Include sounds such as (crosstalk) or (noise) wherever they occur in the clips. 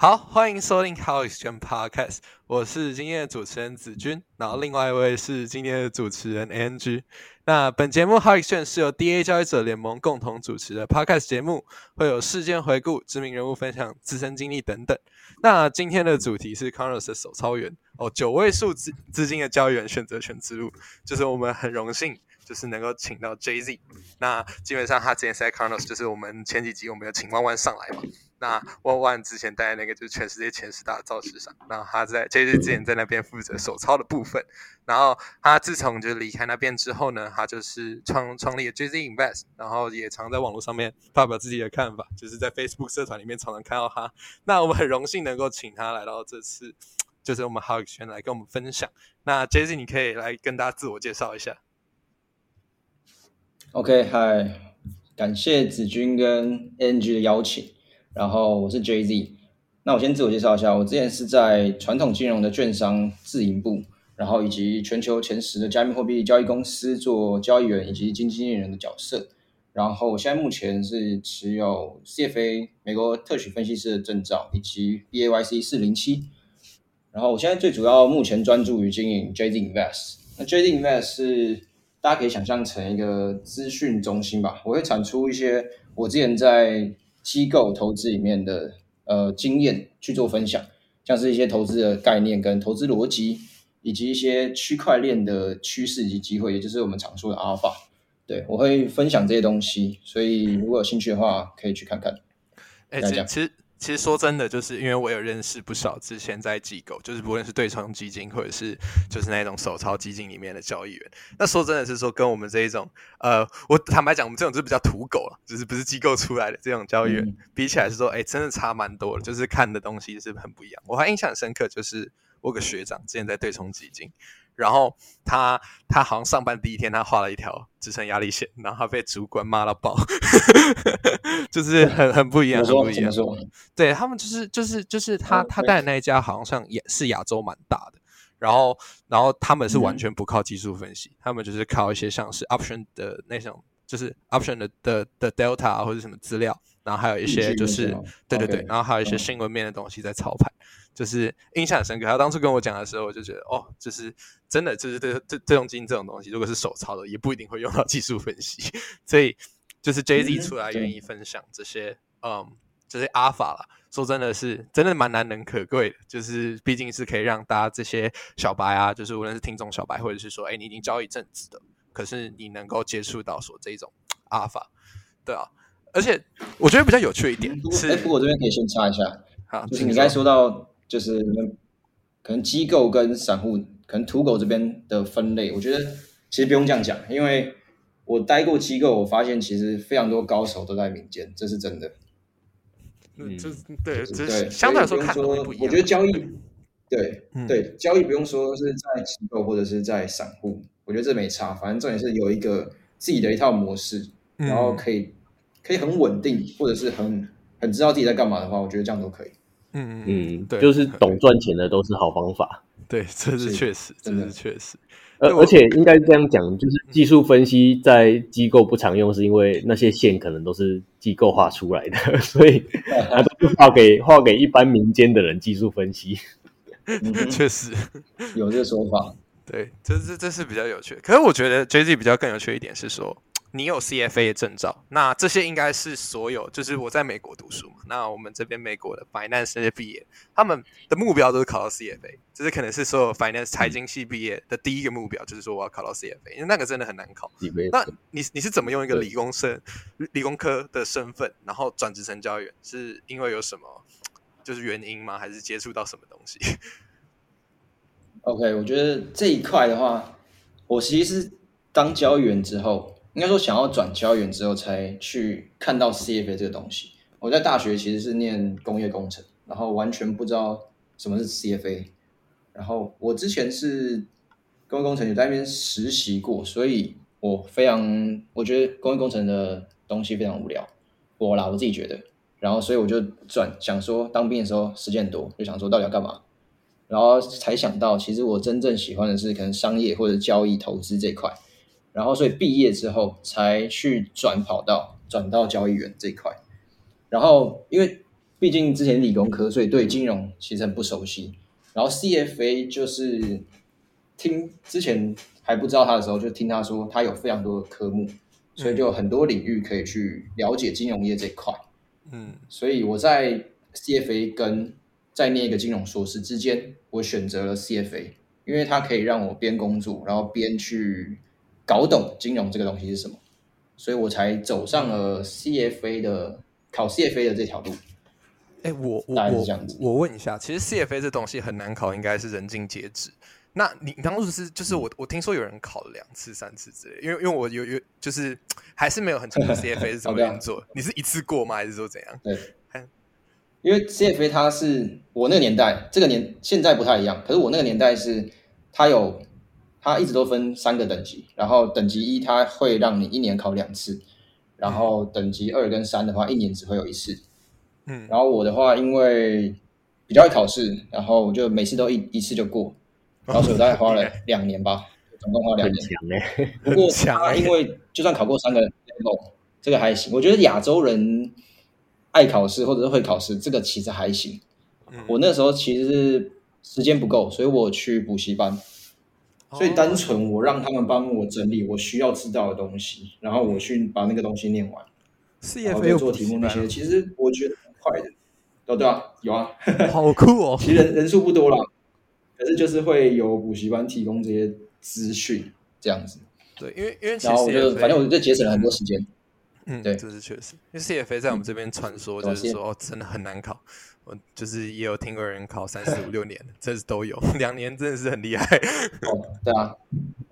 好，欢迎收听 How Exchange Podcast，我是今天的主持人子君，然后另外一位是今天的主持人 Ang。那本节目 How Exchange 是由 DA 交易者联盟共同主持的 Podcast 节目，会有事件回顾、知名人物分享自身经历等等。那今天的主题是 Conros 的手操员哦，九位数资资金的交易员选择权之路，就是我们很荣幸。就是能够请到 Jay Z，那基本上他之前是在 Carnos，就是我们前几集我们有请弯弯上来嘛。那弯弯之前带那个就是全世界前十大造纸商，然后他在 Jay Z 之前在那边负责手抄的部分。然后他自从就离开那边之后呢，他就是创创立了 Jay Z Invest，然后也常在网络上面发表自己的看法，就是在 Facebook 社团里面常常看到他。那我们很荣幸能够请他来到这次，就是我们 How 圈来跟我们分享。那 Jay Z，你可以来跟大家自我介绍一下。OK，嗨，感谢子君跟 NG 的邀请。然后我是 JZ，那我先自我介绍一下，我之前是在传统金融的券商自营部，然后以及全球前十的加密货币交易公司做交易员以及经纪人的角色。然后我现在目前是持有 CFA 美国特许分析师的证照以及 BAYC 四零七。然后我现在最主要目前专注于经营 JZ Invest。那 JZ Invest 是大家可以想象成一个资讯中心吧，我会产出一些我之前在机构投资里面的呃经验去做分享，像是一些投资的概念跟投资逻辑，以及一些区块链的趋势以及机会，也就是我们常说的阿尔法。对我会分享这些东西，所以如果有兴趣的话，可以去看看。哎，其实。其实说真的，就是因为我有认识不少之前在机构，就是不论是对冲基金或者是就是那种手操基金里面的交易员。那说真的是说，跟我们这一种，呃，我坦白讲，我们这种就是比较土狗了，就是不是机构出来的这种交易员，比起来是说，哎，真的差蛮多的，就是看的东西是很不一样。我还印象深刻，就是我个学长之前在对冲基金。然后他他好像上班第一天，他画了一条支撑压力线，然后他被主管骂到爆，(laughs) 就是很很不一样，很不一样。对他们就是就是就是他他带的那一家好像也是亚洲蛮大的，然后然后他们是完全不靠技术分析，他们就是靠一些像是 option 的那种，就是 option 的的的 delta 或者什么资料，然后还有一些就是对对对，然后还有一些新闻面的东西在操盘。就是印象很深刻，他当初跟我讲的时候，我就觉得哦，就是真的，就是这这这种基金这种东西，如果是手抄的，也不一定会用到技术分析。(laughs) 所以就是 Jay Z 出来愿意分享这些，嗯，这些阿法啦，说真的是真的蛮难能可贵的。就是毕竟是可以让大家这些小白啊，就是无论是听众小白，或者是说，哎，你已经教一阵子的，可是你能够接触到说这种阿法，对啊。而且我觉得比较有趣一点是，不过我这边可以先插一下，好，就是你刚才说到。就是可能机构跟散户，可能土狗这边的分类，我觉得其实不用这样讲，因为我待过机构，我发现其实非常多高手都在民间，这是真的。嗯，这对对，相对来说看不一样。我觉得交易，对对，交易不用说是在机构或者是在散户，我觉得这没差，反正重点是有一个自己的一套模式，然后可以可以很稳定，或者是很很知道自己在干嘛的话，我觉得这样都可以。嗯嗯，对，就是懂赚钱的都是好方法。(laughs) 对，这是确实，真的是确实。而而且应该这样讲，就是技术分析在机构不常用，是因为那些线可能都是机构画出来的，(laughs) 所以都是画给画给一般民间的人技术分析。确实有这个说法。对，这这这是比较有趣。可是我觉得 J Z 比较更有趣一点是说。你有 CFA 的证照，那这些应该是所有，就是我在美国读书嘛。那我们这边美国的 finance 那些毕业，他们的目标都是考到 CFA，这是可能是所有 finance 财经系毕业的第一个目标，就是说我要考到 CFA，因为那个真的很难考。那你你是怎么用一个理工生、理工科的身份，然后转职成交易员？是因为有什么就是原因吗？还是接触到什么东西？OK，我觉得这一块的话，我其实是当交易员之后。应该说，想要转交易员之后，才去看到 CFA 这个东西。我在大学其实是念工业工程，然后完全不知道什么是 CFA。然后我之前是工业工程有在那边实习过，所以我非常我觉得工业工程的东西非常无聊，我啦我自己觉得。然后所以我就转想说，当兵的时候时间很多，就想说到底要干嘛。然后才想到，其实我真正喜欢的是可能商业或者交易投资这块。然后，所以毕业之后才去转跑道，转到交易员这一块。然后，因为毕竟之前理工科，所以对金融其实很不熟悉。然后 CFA 就是听之前还不知道他的时候，就听他说他有非常多的科目，所以就有很多领域可以去了解金融业这一块。嗯，所以我在 CFA 跟在念一个金融硕士之间，我选择了 CFA，因为它可以让我边工作，然后边去搞懂金融这个东西是什么，所以我才走上了 CFA 的考 CFA 的这条路。哎，我我我我问一下，其实 CFA 这东西很难考，应该是人尽皆知。那你当初是就是我我听说有人考了两次、三次之类，因为因为我有有就是还是没有很清楚 (laughs) CFA 是怎么这样运作。你是一次过吗？还是说怎样？对嗯，因为 CFA 它是我那个年代，这个年现在不太一样，可是我那个年代是它有它一直都分三个等级，然后等级一它会让你一年考两次，然后等级二跟三的话一年只会有一次。嗯，然后我的话，因为比较会考试，然后我就每次都一一次就过，然后所以我大概花了两年吧，(laughs) 总共花两年。不过因为就算考过三个 level，这个还行。我觉得亚洲人爱考试或者是会考试，这个其实还行。嗯我那时候其实是时间不够，所以我去补习班，所以单纯我让他们帮我整理我需要知道的东西，然后我去把那个东西念完，然后有做题目那些。其实我觉得很快的。哦，对啊，有啊，好酷哦！(laughs) 其实人人数不多啦，可是就是会有补习班提供这些资讯这样子，对，因为因为其实然后我就反正我就节省了很多时间。嗯，对这是确实，因为 CFA 在我们这边传说对就是说、哦，真的很难考。我就是也有听过人考三四五六年的，这是都有，(laughs) 两年真的是很厉害。哦，对啊，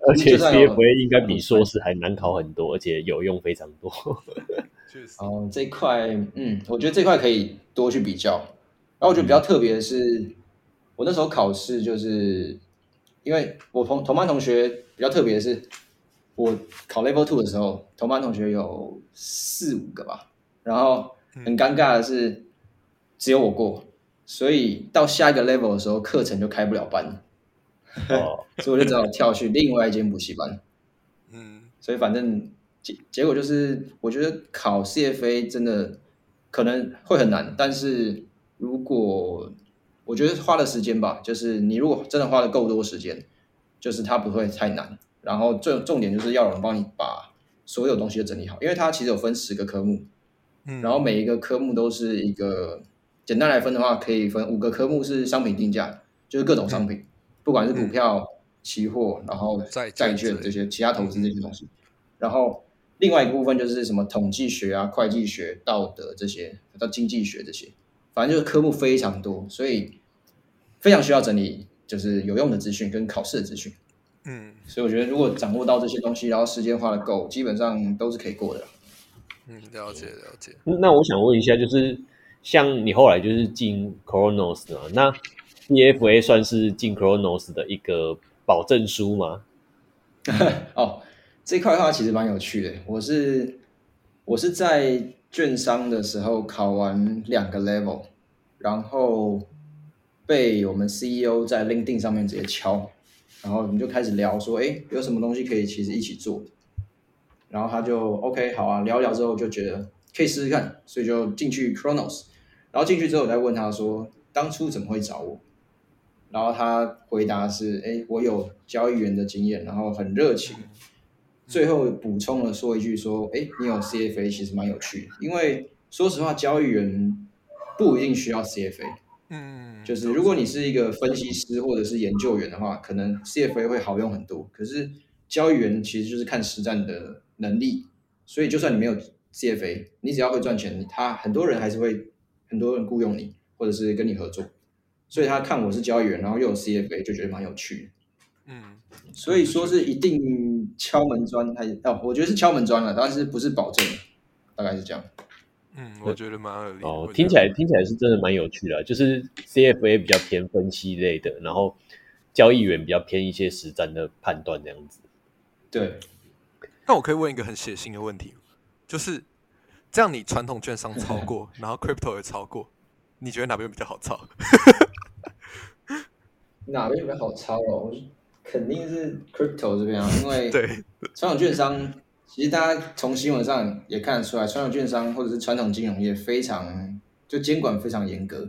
而且就算有 CFA 应该比硕士还难考很多，而且有用非常多。(laughs) 确实，哦，这一块，嗯，我觉得这块可以多去比较。然后我觉得比较特别的是，我那时候考试就是，因为我同同班同学比较特别的是，我考 Level Two 的时候，同班同学有四五个吧，然后很尴尬的是，只有我过，所以到下一个 level 的时候，课程就开不了班。了，哦，(laughs) 所以我就只好跳去另外一间补习班。嗯。所以反正结结果就是，我觉得考 CFA 真的可能会很难，但是如果我觉得花的时间吧，就是你如果真的花了够多时间，就是它不会太难。然后最重点就是要有人帮你把所有东西都整理好，因为它其实有分十个科目，嗯，然后每一个科目都是一个，简单来分的话，可以分五个科目是商品定价，就是各种商品，不管是股票、期货，然后债债券这些其他投资这些东西。然后另外一个部分就是什么统计学啊、会计学、道德这些，到经济学这些，反正就是科目非常多，所以非常需要整理，就是有用的资讯跟考试的资讯。嗯所以我觉得如果掌握到这些东西，然后时间花的够，基本上都是可以过的。嗯，了解了解。那我想问一下，就是像你后来就是进 Chronos 嘛，那 EFA 算是进 Chronos 的一个保证书吗？(laughs) 哦，这块的话其实蛮有趣的。我是我是在券商的时候考完两个 level，然后被我们 CEO 在 LinkedIn 上面直接敲，然后我们就开始聊说，哎，有什么东西可以其实一起做。然后他就 OK 好啊，聊聊之后就觉得可以试试看，所以就进去 Chronos。然后进去之后，我再问他说，当初怎么会找我？然后他回答是：哎，我有交易员的经验，然后很热情。最后补充了说一句说：哎，你有 CFA 其实蛮有趣的，因为说实话，交易员不一定需要 CFA。嗯，就是如果你是一个分析师或者是研究员的话，可能 CFA 会好用很多。可是交易员其实就是看实战的能力，所以就算你没有 CFA，你只要会赚钱，他很多人还是会很多人雇佣你，或者是跟你合作。所以他看我是交易员，然后又有 CFA，就觉得蛮有趣的。嗯所以说是一定敲门砖，还是哦，我觉得是敲门砖了，但是不是保证，大概是这样。嗯，我觉得蛮合理的。我，觉哦听起来听起来是真的蛮有趣的啊，就是 CFA 比较偏分析类的，然后交易员比较偏一些实战的判断这样子。对，那我可以问一个很血腥的问题，就是这样，你传统券商超过，(laughs) 然后 crypto 也超过，你觉得哪边比较好操？(laughs) 哪边比较好抄哦？我肯定是 crypto 这边啊，因为 (laughs) 对，传统券商，其实大家从新闻上也看得出来，传统券商或者是传统金融业非常就监管非常严格，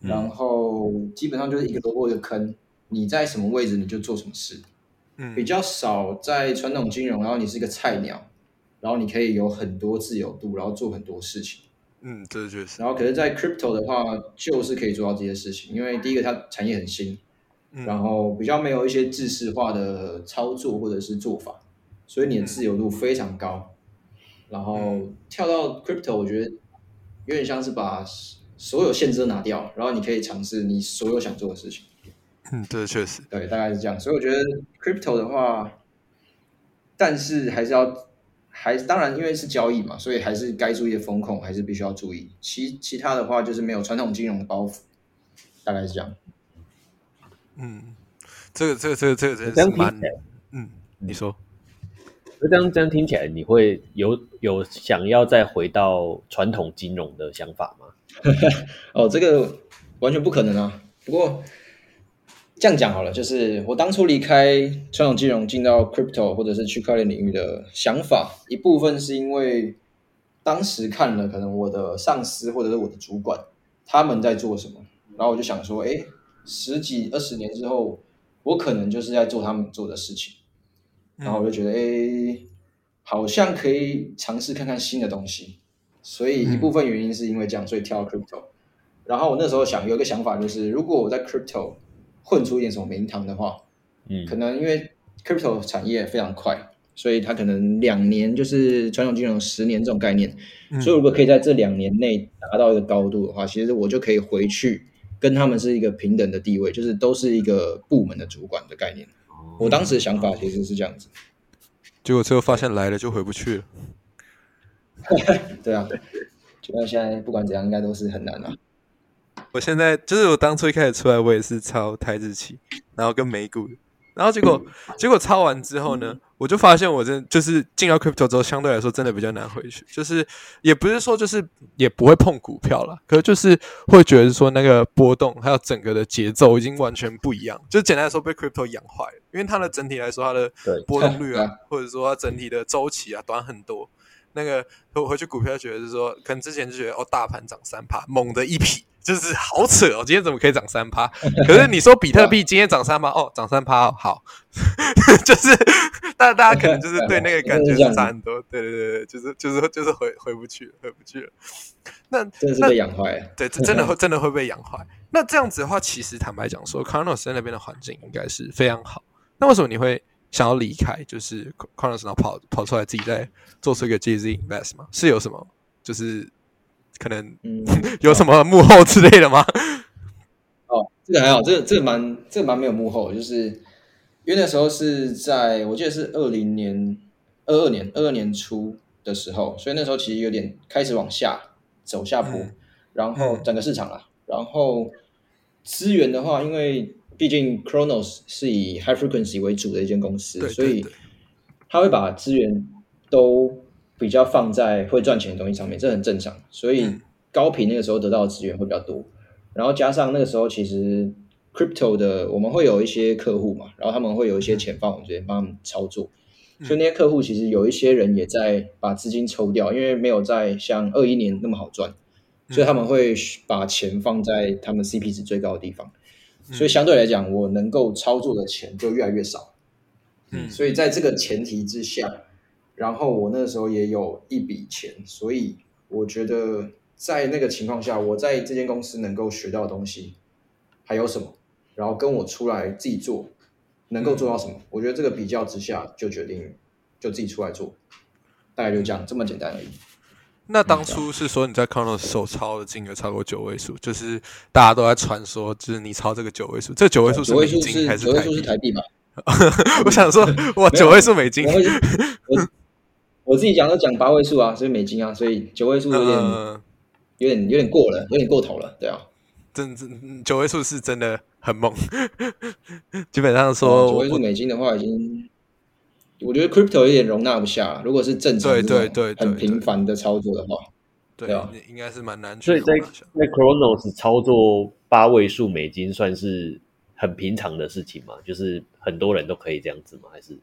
然后基本上就是一个萝卜一个坑，你在什么位置你就做什么事，嗯，比较少在传统金融，然后你是一个菜鸟，然后你可以有很多自由度，然后做很多事情。嗯，这确实。然后可是，在 crypto 的话，就是可以做到这些事情，因为第一个它产业很新，然后比较没有一些制式化的操作或者是做法，所以你的自由度非常高。然后跳到 crypto，我觉得有点像是把所有限制都拿掉，然后你可以尝试你所有想做的事情。嗯，这确实。对，大概是这样。所以我觉得 crypto 的话，但是还是要。还当然，因为是交易嘛，所以还是该注意的风控还是必须要注意。其其他的话就是没有传统金融的包袱，大概是这样。嗯，这个这个这个这个真是蛮……嗯，你说，那这样这样听起来，你会有有想要再回到传统金融的想法吗？(laughs) 哦，这个完全不可能啊。不过。这样讲好了，就是我当初离开传统金融进到 crypto 或者是区块链领域的想法，一部分是因为当时看了可能我的上司或者是我的主管他们在做什么，然后我就想说，哎，十几二十年之后，我可能就是在做他们做的事情，然后我就觉得，哎，好像可以尝试看看新的东西，所以一部分原因是因为这样，所以跳 crypto。然后我那时候想有一个想法，就是如果我在 crypto 混出一点什么名堂的话，嗯，可能因为 crypto 产业非常快，所以它可能两年就是传统金融十年这种概念，所以如果可以在这两年内达到一个高度的话，其实我就可以回去跟他们是一个平等的地位，就是都是一个部门的主管的概念。我当时的想法其实是这样子，结果最后发现来了就回不去了。(laughs) 对啊，就像现在不管怎样，应该都是很难啊。我现在就是我当初一开始出来，我也是抄台日期，然后跟美股，然后结果结果抄完之后呢，我就发现我真就是进到 crypto 之后，相对来说真的比较难回去。就是也不是说就是也不会碰股票了，可是就是会觉得说那个波动还有整个的节奏已经完全不一样。就简单来说，被 crypto 养坏了，因为它的整体来说，它的波动率啊，或者说它整体的周期啊短很多。那个我回去股票觉得是说，可能之前就觉得哦，大盘涨三趴，猛的一匹。就是好扯哦，今天怎么可以涨三趴？可是你说比特币今天涨三趴，哦，涨三趴，好，(laughs) 就是大大家可能就是对那个感觉是差很多，对对对对，就是就是就是回回不去了，回不去了。那真的是被养坏了，对，真的会真的会被养坏。那这样子的话，其实坦白讲说 c a r n o s 那边的环境应该是非常好。那为什么你会想要离开？就是 c a r n o s 然后跑跑出来自己在做出一个 GZ Invest 吗？是有什么？就是。可能嗯 (laughs) 有什么幕后之类的吗？哦，这个还好，这个这个蛮这个蛮没有幕后，就是因为那时候是在我记得是二零年二二年二二年初的时候，所以那时候其实有点开始往下走下坡，然后整个市场啊，然后资源的话，因为毕竟 Chronos 是以 High Frequency 为主的一间公司，所以他会把资源都。比较放在会赚钱的东西上面，这很正常。所以高频那个时候得到的资源会比较多，然后加上那个时候其实 crypto 的我们会有一些客户嘛，然后他们会有一些钱放我们这边帮他们操作，所以那些客户其实有一些人也在把资金抽掉，因为没有在像二一年那么好赚，所以他们会把钱放在他们 CP 值最高的地方，所以相对来讲，我能够操作的钱就越来越少。嗯，所以在这个前提之下。然后我那时候也有一笔钱，所以我觉得在那个情况下，我在这间公司能够学到的东西还有什么？然后跟我出来自己做能够做到什么？我觉得这个比较之下就决定就自己出来做，大概就这样这么简单而已。那当初是说你在 c o n o 手抄的金额超过九位数，就是大家都在传说，就是你抄这个九位数，这九位数是美金还是台币吧？(laughs) 我想说，哇，九位数美金。(laughs) 我自己讲都讲八位数啊，所以美金啊，所以九位数有点有点有点过了，有点过头了，对啊。真真九位数是真的很猛，(laughs) 基本上说九位数美金的话，已经我觉得 crypto 有点容纳不下。如果是正常对对对很频繁的操作的话，对啊，应该是蛮难。所以在在 Chronos 操作八位数美金算是很平常的事情嘛？就是很多人都可以这样子吗？还是？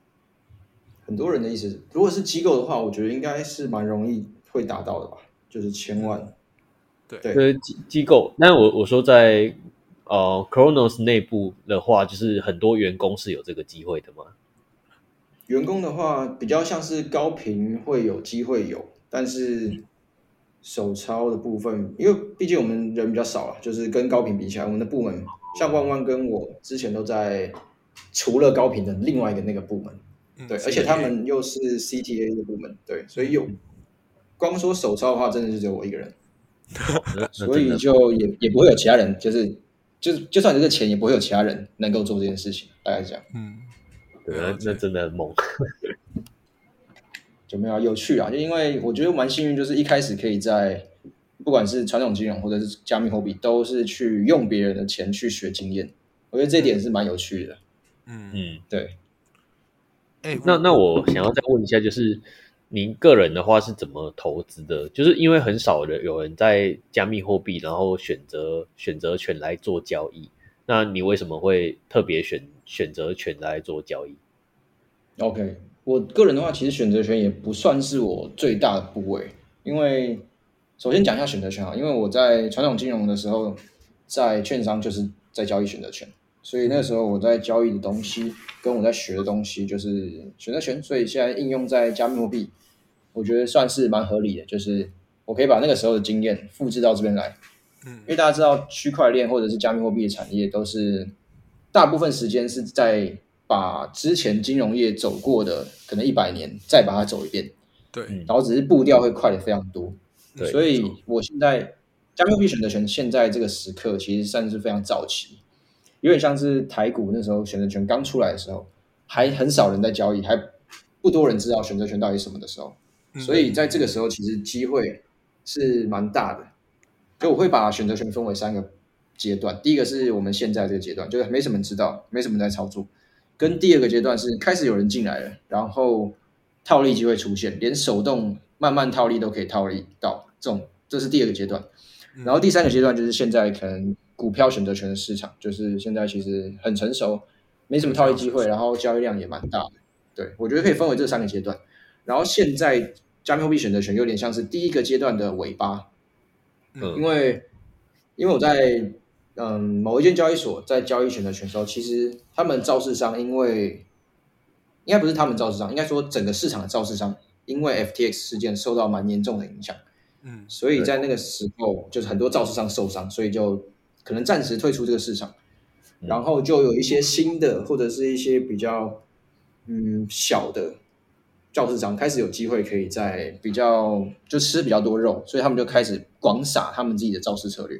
很多人的意思，如果是机构的话，我觉得应该是蛮容易会达到的吧，就是千万对，对机机构。那我我说在呃 Chronos 内部的话，就是很多员工是有这个机会的吗。员工的话，比较像是高频会有机会有，但是手抄的部分，因为毕竟我们人比较少了，就是跟高频比起来，我们的部门像万万跟我之前都在除了高频的另外一个那个部门，对，而且他们又是 CTA 的部门，对，所以有光说手抄的话，真的是只有我一个人，(laughs) 所以就也也不会有其他人，就是就是就算这个钱，也不会有其他人能够做这件事情，大概是这样，嗯。对，那那真的很猛，(laughs) 就没有有趣啊！就因为我觉得蛮幸运，就是一开始可以在不管是传统金融或者是加密货币，都是去用别人的钱去学经验。我觉得这点是蛮有趣的。嗯嗯，对。哎，那那我想要再问一下，就是您个人的话是怎么投资的？就是因为很少的有人在加密货币，然后选择选择权来做交易。那你为什么会特别选选择权来做交易？OK，我个人的话，其实选择权也不算是我最大的部位，因为首先讲一下选择权啊，因为我在传统金融的时候，在券商就是在交易选择权，所以那时候我在交易的东西跟我在学的东西就是选择权，所以现在应用在加密货币，我觉得算是蛮合理的，就是我可以把那个时候的经验复制到这边来。嗯，因为大家知道区块链或者是加密货币的产业，都是大部分时间是在把之前金融业走过的可能一百年再把它走一遍，对，然后只是步调会快的非常多。对，所以我现在加密货币选择权现在这个时刻其实算是非常早期，有点像是台股那时候选择权刚出来的时候，还很少人在交易，还不多人知道选择权到底什么的时候，所以在这个时候其实机会是蛮大的。就我会把选择权分为三个阶段，第一个是我们现在这个阶段，就是没什么人知道，没什么人在操作；跟第二个阶段是开始有人进来了，然后套利机会出现，连手动慢慢套利都可以套利到这种，这是第二个阶段。然后第三个阶段就是现在可能股票选择权的市场，就是现在其实很成熟，没什么套利机会，然后交易量也蛮大的。对我觉得可以分为这三个阶段。然后现在加密货币选择权有点像是第一个阶段的尾巴。嗯，因为因为我在嗯某一间交易所，在交易选择权的时候，其实他们造市商，因为应该不是他们造市商，应该说整个市场的造市商，因为 FTX 事件受到蛮严重的影响，嗯，所以在那个时候，就是很多造市商受伤，所以就可能暂时退出这个市场，然后就有一些新的或者是一些比较嗯小的。教室长开始有机会可以在比较就吃比较多肉，所以他们就开始广撒他们自己的造势策略。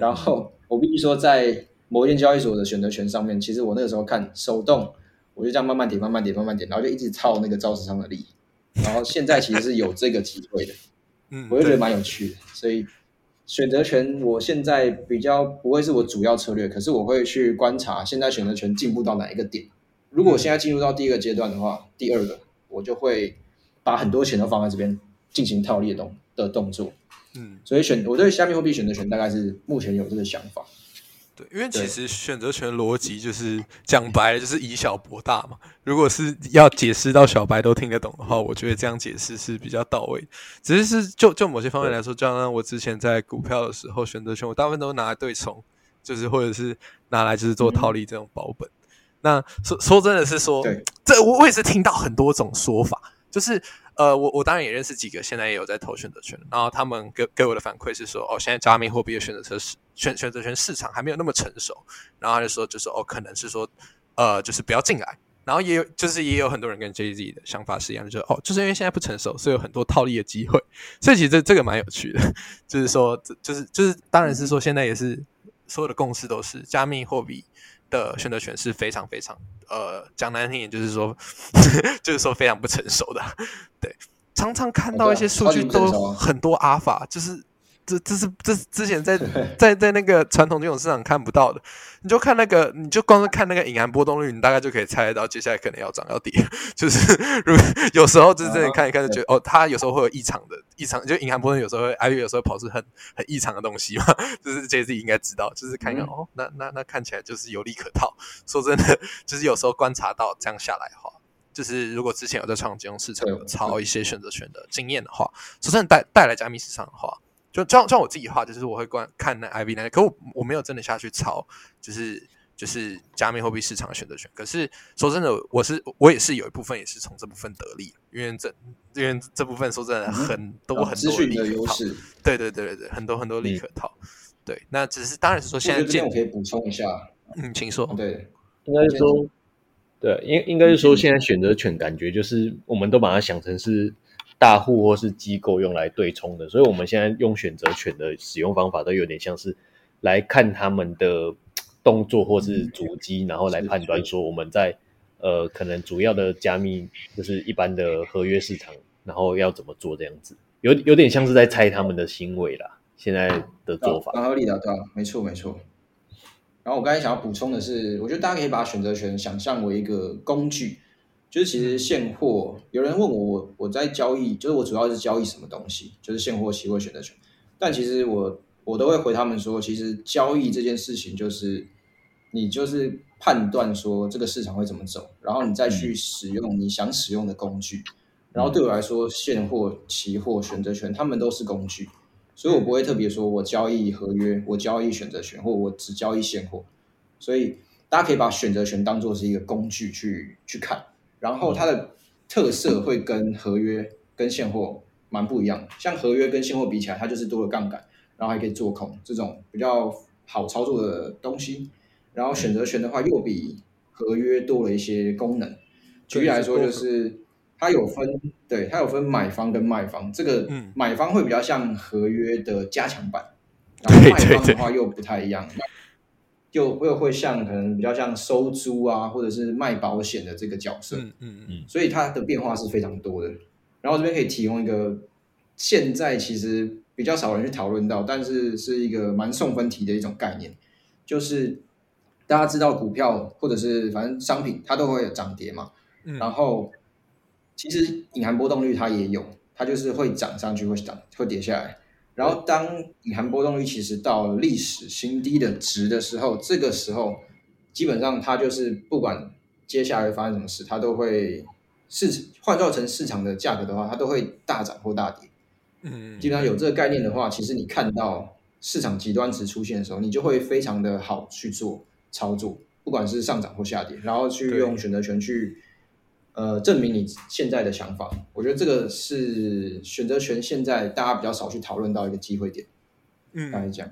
然后我必须说，在某一间交易所的选择权上面，其实我那个时候看手动，我就这样慢慢点、慢慢点、慢慢点，然后就一直操那个造势商的利。然后现在其实是有这个机会的，嗯，我就觉得蛮有趣的。所以选择权我现在比较不会是我主要策略，可是我会去观察现在选择权进步到哪一个点。如果我现在进入到第一个阶段的话，第二个。我就会把很多钱都放在这边进行套利的动的动作，嗯，所以选我对加密货币选择权大概是目前有这个想法。对，因为其实选择权逻辑就是讲白了就是以小博大嘛。如果是要解释到小白都听得懂的话，我觉得这样解释是比较到位。只是是就就某些方面来说，就像我之前在股票的时候，选择权我大部分都拿来对冲，就是或者是拿来就是做套利这种保本。那说说真的是说，这我我也是听到很多种说法，就是呃，我我当然也认识几个现在也有在投选择权，然后他们给给我的反馈是说，哦，现在加密货币的选择权市选选择权市场还没有那么成熟，然后他就说，就是哦，可能是说，呃，就是不要进来，然后也有就是也有很多人跟 Jay Z 的想法是一样，就是哦，就是因为现在不成熟，所以有很多套利的机会，所以其实这这个蛮有趣的，就是说，就是就是当然是说现在也是所有的共识都是加密货币。的选择权是非常非常呃讲难听点就是说 (laughs) 就是说非常不成熟的，对，常常看到一些数据都很多阿法，就是。这这是这之前在在在那个传统金融市场看不到的，你就看那个，你就光是看那个隐含波动率，你大概就可以猜得到接下来可能要涨要跌。(laughs) 就是如有时候就是真的看一看就觉得哦，它有时候会有异常的异常，就隐含波动有时候会，还有有时候跑是很很异常的东西嘛。就是这自己应该知道，就是看一看哦，那那那看起来就是有利可套。说真的，就是有时候观察到这样下来的话，就是如果之前有在传统金融市场有操一些选择权的经验的话，说真的带带来加密市场的话。就像像我自己画，就是我会观看那 IV 那，可我我没有真的下去抄，就是就是加密货币市场的选择权。可是说真的，我是我也是有一部分也是从这部分得利，因为这因为这部分说真的很多很多利可套。对对对对对，很多很多利可套。对，那只是当然是说现在这我可以补充一下，嗯，请说。对，应该是说。对，应应该是说，现在选择权感觉就是我们都把它想成是大户或是机构用来对冲的，所以我们现在用选择权的使用方法都有点像是来看他们的动作或是主机，然后来判断说我们在呃可能主要的加密就是一般的合约市场，然后要怎么做这样子，有有点像是在猜他们的行为啦。现在的做法，蛮合理的，对，没错没错。然后我刚才想要补充的是，我觉得大家可以把选择权想象为一个工具，就是其实现货。有人问我，我我在交易，就是我主要是交易什么东西，就是现货、期货、选择权。但其实我我都会回他们说，其实交易这件事情就是你就是判断说这个市场会怎么走，然后你再去使用你想使用的工具。然后对我来说，现货、期货、选择权，他们都是工具。所以我不会特别说，我交易合约，我交易选择权，或我只交易现货。所以大家可以把选择权当做是一个工具去去看，然后它的特色会跟合约跟现货蛮不一样的。像合约跟现货比起来，它就是多了杠杆，然后还可以做空这种比较好操作的东西。然后选择权的话，又比合约多了一些功能。举例来说，就是。它有分，对，它有分买方跟卖方。这个买方会比较像合约的加强版，然后卖方的话又不太一样，就又会像可能比较像收租啊，或者是卖保险的这个角色。嗯嗯嗯。所以它的变化是非常多的。然后这边可以提供一个，现在其实比较少人去讨论到，但是是一个蛮送分题的一种概念，就是大家知道股票或者是反正商品，它都会有涨跌嘛，然后。其实隐含波动率它也有，它就是会涨上去，会涨，会跌下来。然后当隐含波动率其实到历史新低的值的时候，这个时候基本上它就是不管接下来发生什么事，它都会市换造成市场的价格的话，它都会大涨或大跌。嗯，基本上有这个概念的话，其实你看到市场极端值出现的时候，你就会非常的好去做操作，不管是上涨或下跌，然后去用选择权去。呃，证明你现在的想法，我觉得这个是选择权现在大家比较少去讨论到一个机会点。嗯，来讲，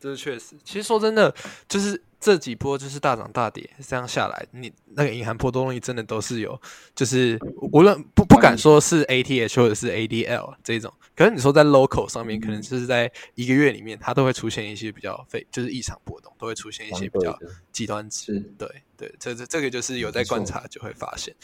这是确实。其实说真的，就是。这几波就是大涨大跌，这样下来，你那个银行波动率真的都是有，就是无论不不敢说是 ATH 或者是 ADL 这种，可是你说在 local 上面，可能就是在一个月里面，它都会出现一些比较非就是异常波动，都会出现一些比较极端值。对对，这这这个就是有在观察就会发现。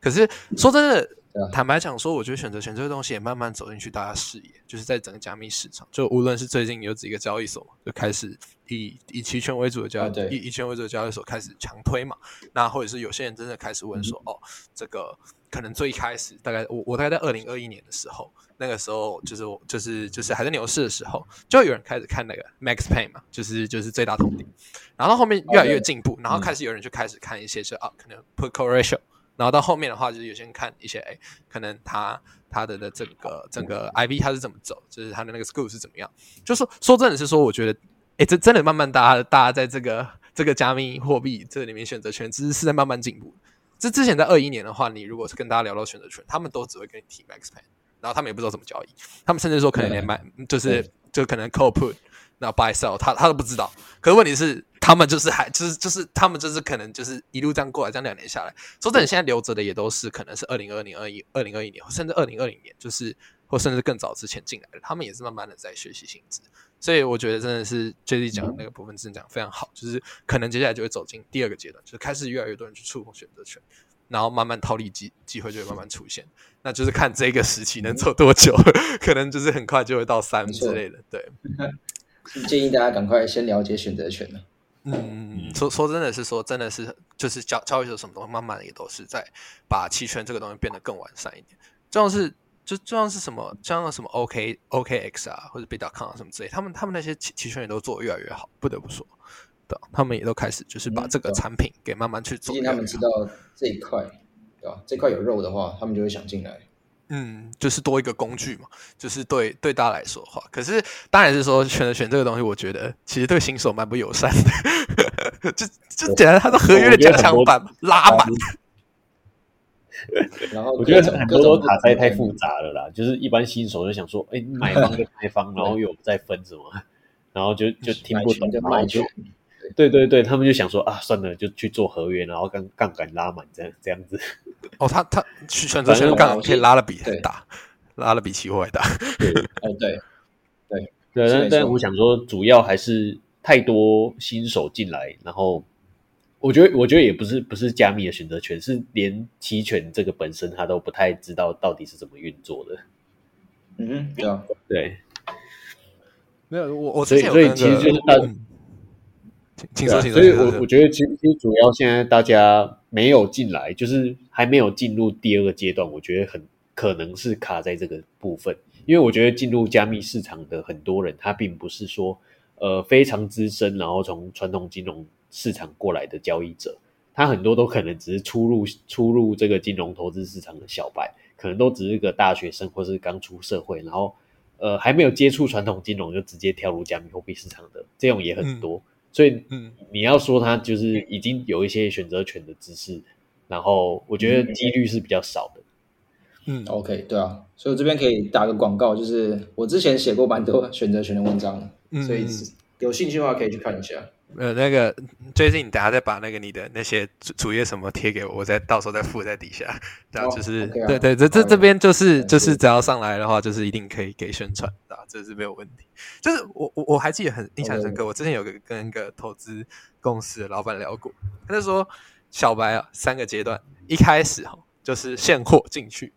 可是说真的。坦白讲说，我觉得选择权这个东西也慢慢走进去大家视野，就是在整个加密市场，就无论是最近有几个交易所，就开始以以期权为主的交易，以以权为主的交易所开始强推嘛，那或者是有些人真的开始问说，哦，这个可能最开始大概我我大概在二零二一年的时候，那个时候就是就是就是还在牛市的时候，就有人开始看那个 Max Pay 嘛，就是就是最大通顶，然后后面越来越进步，然后开始有人就开始看一些是啊，可能 Put Call Ratio。然后到后面的话，就是有些人看一些，哎，可能他他的的整个整个 I V 它是怎么走，就是他的那个 school 是怎么样。就说说真的是说，我觉得，哎，这真的慢慢大家大家在这个这个加密货币这里面选择权，其实是在慢慢进步。这之前在二一年的话，你如果是跟大家聊到选择权，他们都只会跟你提 max pen，然后他们也不知道怎么交易，他们甚至说可能连买就是就可能 call put。那 buy sell 他他都不知道，可是问题是他们就是还就是就是他们就是可能就是一路这样过来，这样两年下来，说真的，现在留着的也都是可能是二零二零二一二零二一年，甚至二零二零年，就是或甚至更早之前进来的，他们也是慢慢的在学习性质。所以我觉得真的是 J D 讲的那个部分，真的讲非常好，就是可能接下来就会走进第二个阶段，就是开始越来越多人去触碰选择权，然后慢慢套利机机会就会慢慢出现，那就是看这个时期能走多久，(laughs) 可能就是很快就会到三之类的，对。(laughs) 建议大家赶快先了解选择权了。嗯，说说真的是说，真的是就是交交易所什么东西，慢慢的也都是在把期权这个东西变得更完善一点。重要是就重要是什么，像什么 OK OKX 啊，或者 Bitcoin 啊什么之类，他们他们那些期期权也都做的越来越好，不得不说，对，他们也都开始就是把这个产品给慢慢去做。毕竟他们知道这一块，对吧？这块有肉的话，他们就会想进来。嗯，就是多一个工具嘛，就是对对大家来说的话，可是当然是说选择选这个东西，我觉得其实对新手蛮不友善的，(laughs) 就就简单，它的合约的加强版拉满。(laughs) 然后我觉得很多卡塞太复杂了啦，就是一般新手就想说，哎，买方跟卖方，(laughs) 然后有再分什么，然后就就听不懂，然后就对对对，他们就想说啊，算了，就去做合约，然后杠杠杆拉满这样这样子。(laughs) 哦，他他选择选杠杆可以拉的比很大，拉的比期货还大。对，哦对对 (laughs) 对，但但我想说，主要还是太多新手进来，然后。我觉得，我觉得也不是不是加密的选择权，是连期权这个本身他都不太知道到底是怎么运作的。嗯，对啊，对，没有我我所以所以其实就是大，请说，请说。所以我我觉得其实主要现在大家没有进来，就是还没有进入第二个阶段，我觉得很可能是卡在这个部分，因为我觉得进入加密市场的很多人，他并不是说呃非常资深，然后从传统金融。市场过来的交易者，他很多都可能只是初入初入这个金融投资市场的小白，可能都只是个大学生，或是刚出社会，然后呃还没有接触传统金融就直接跳入加密货币市场的，这种也很多。所以，嗯，你要说他就是已经有一些选择权的知识，然后我觉得几率是比较少的。嗯，OK，对啊，所以我这边可以打个广告，就是我之前写过蛮多选择权的文章，所以有兴趣的话可以去看一下。呃，那个最近你等下再把那个你的那些主主页什么贴给我，我再到时候再附在底下。然后就是对对，这这这边就是就是只要上来的话，就是一定可以给宣传的，这是没有问题。就是我我我还记得很印象深刻，我之前有个跟一个投资公司的老板聊过，他就说小白啊三个阶段，一开始哈就是现货进去，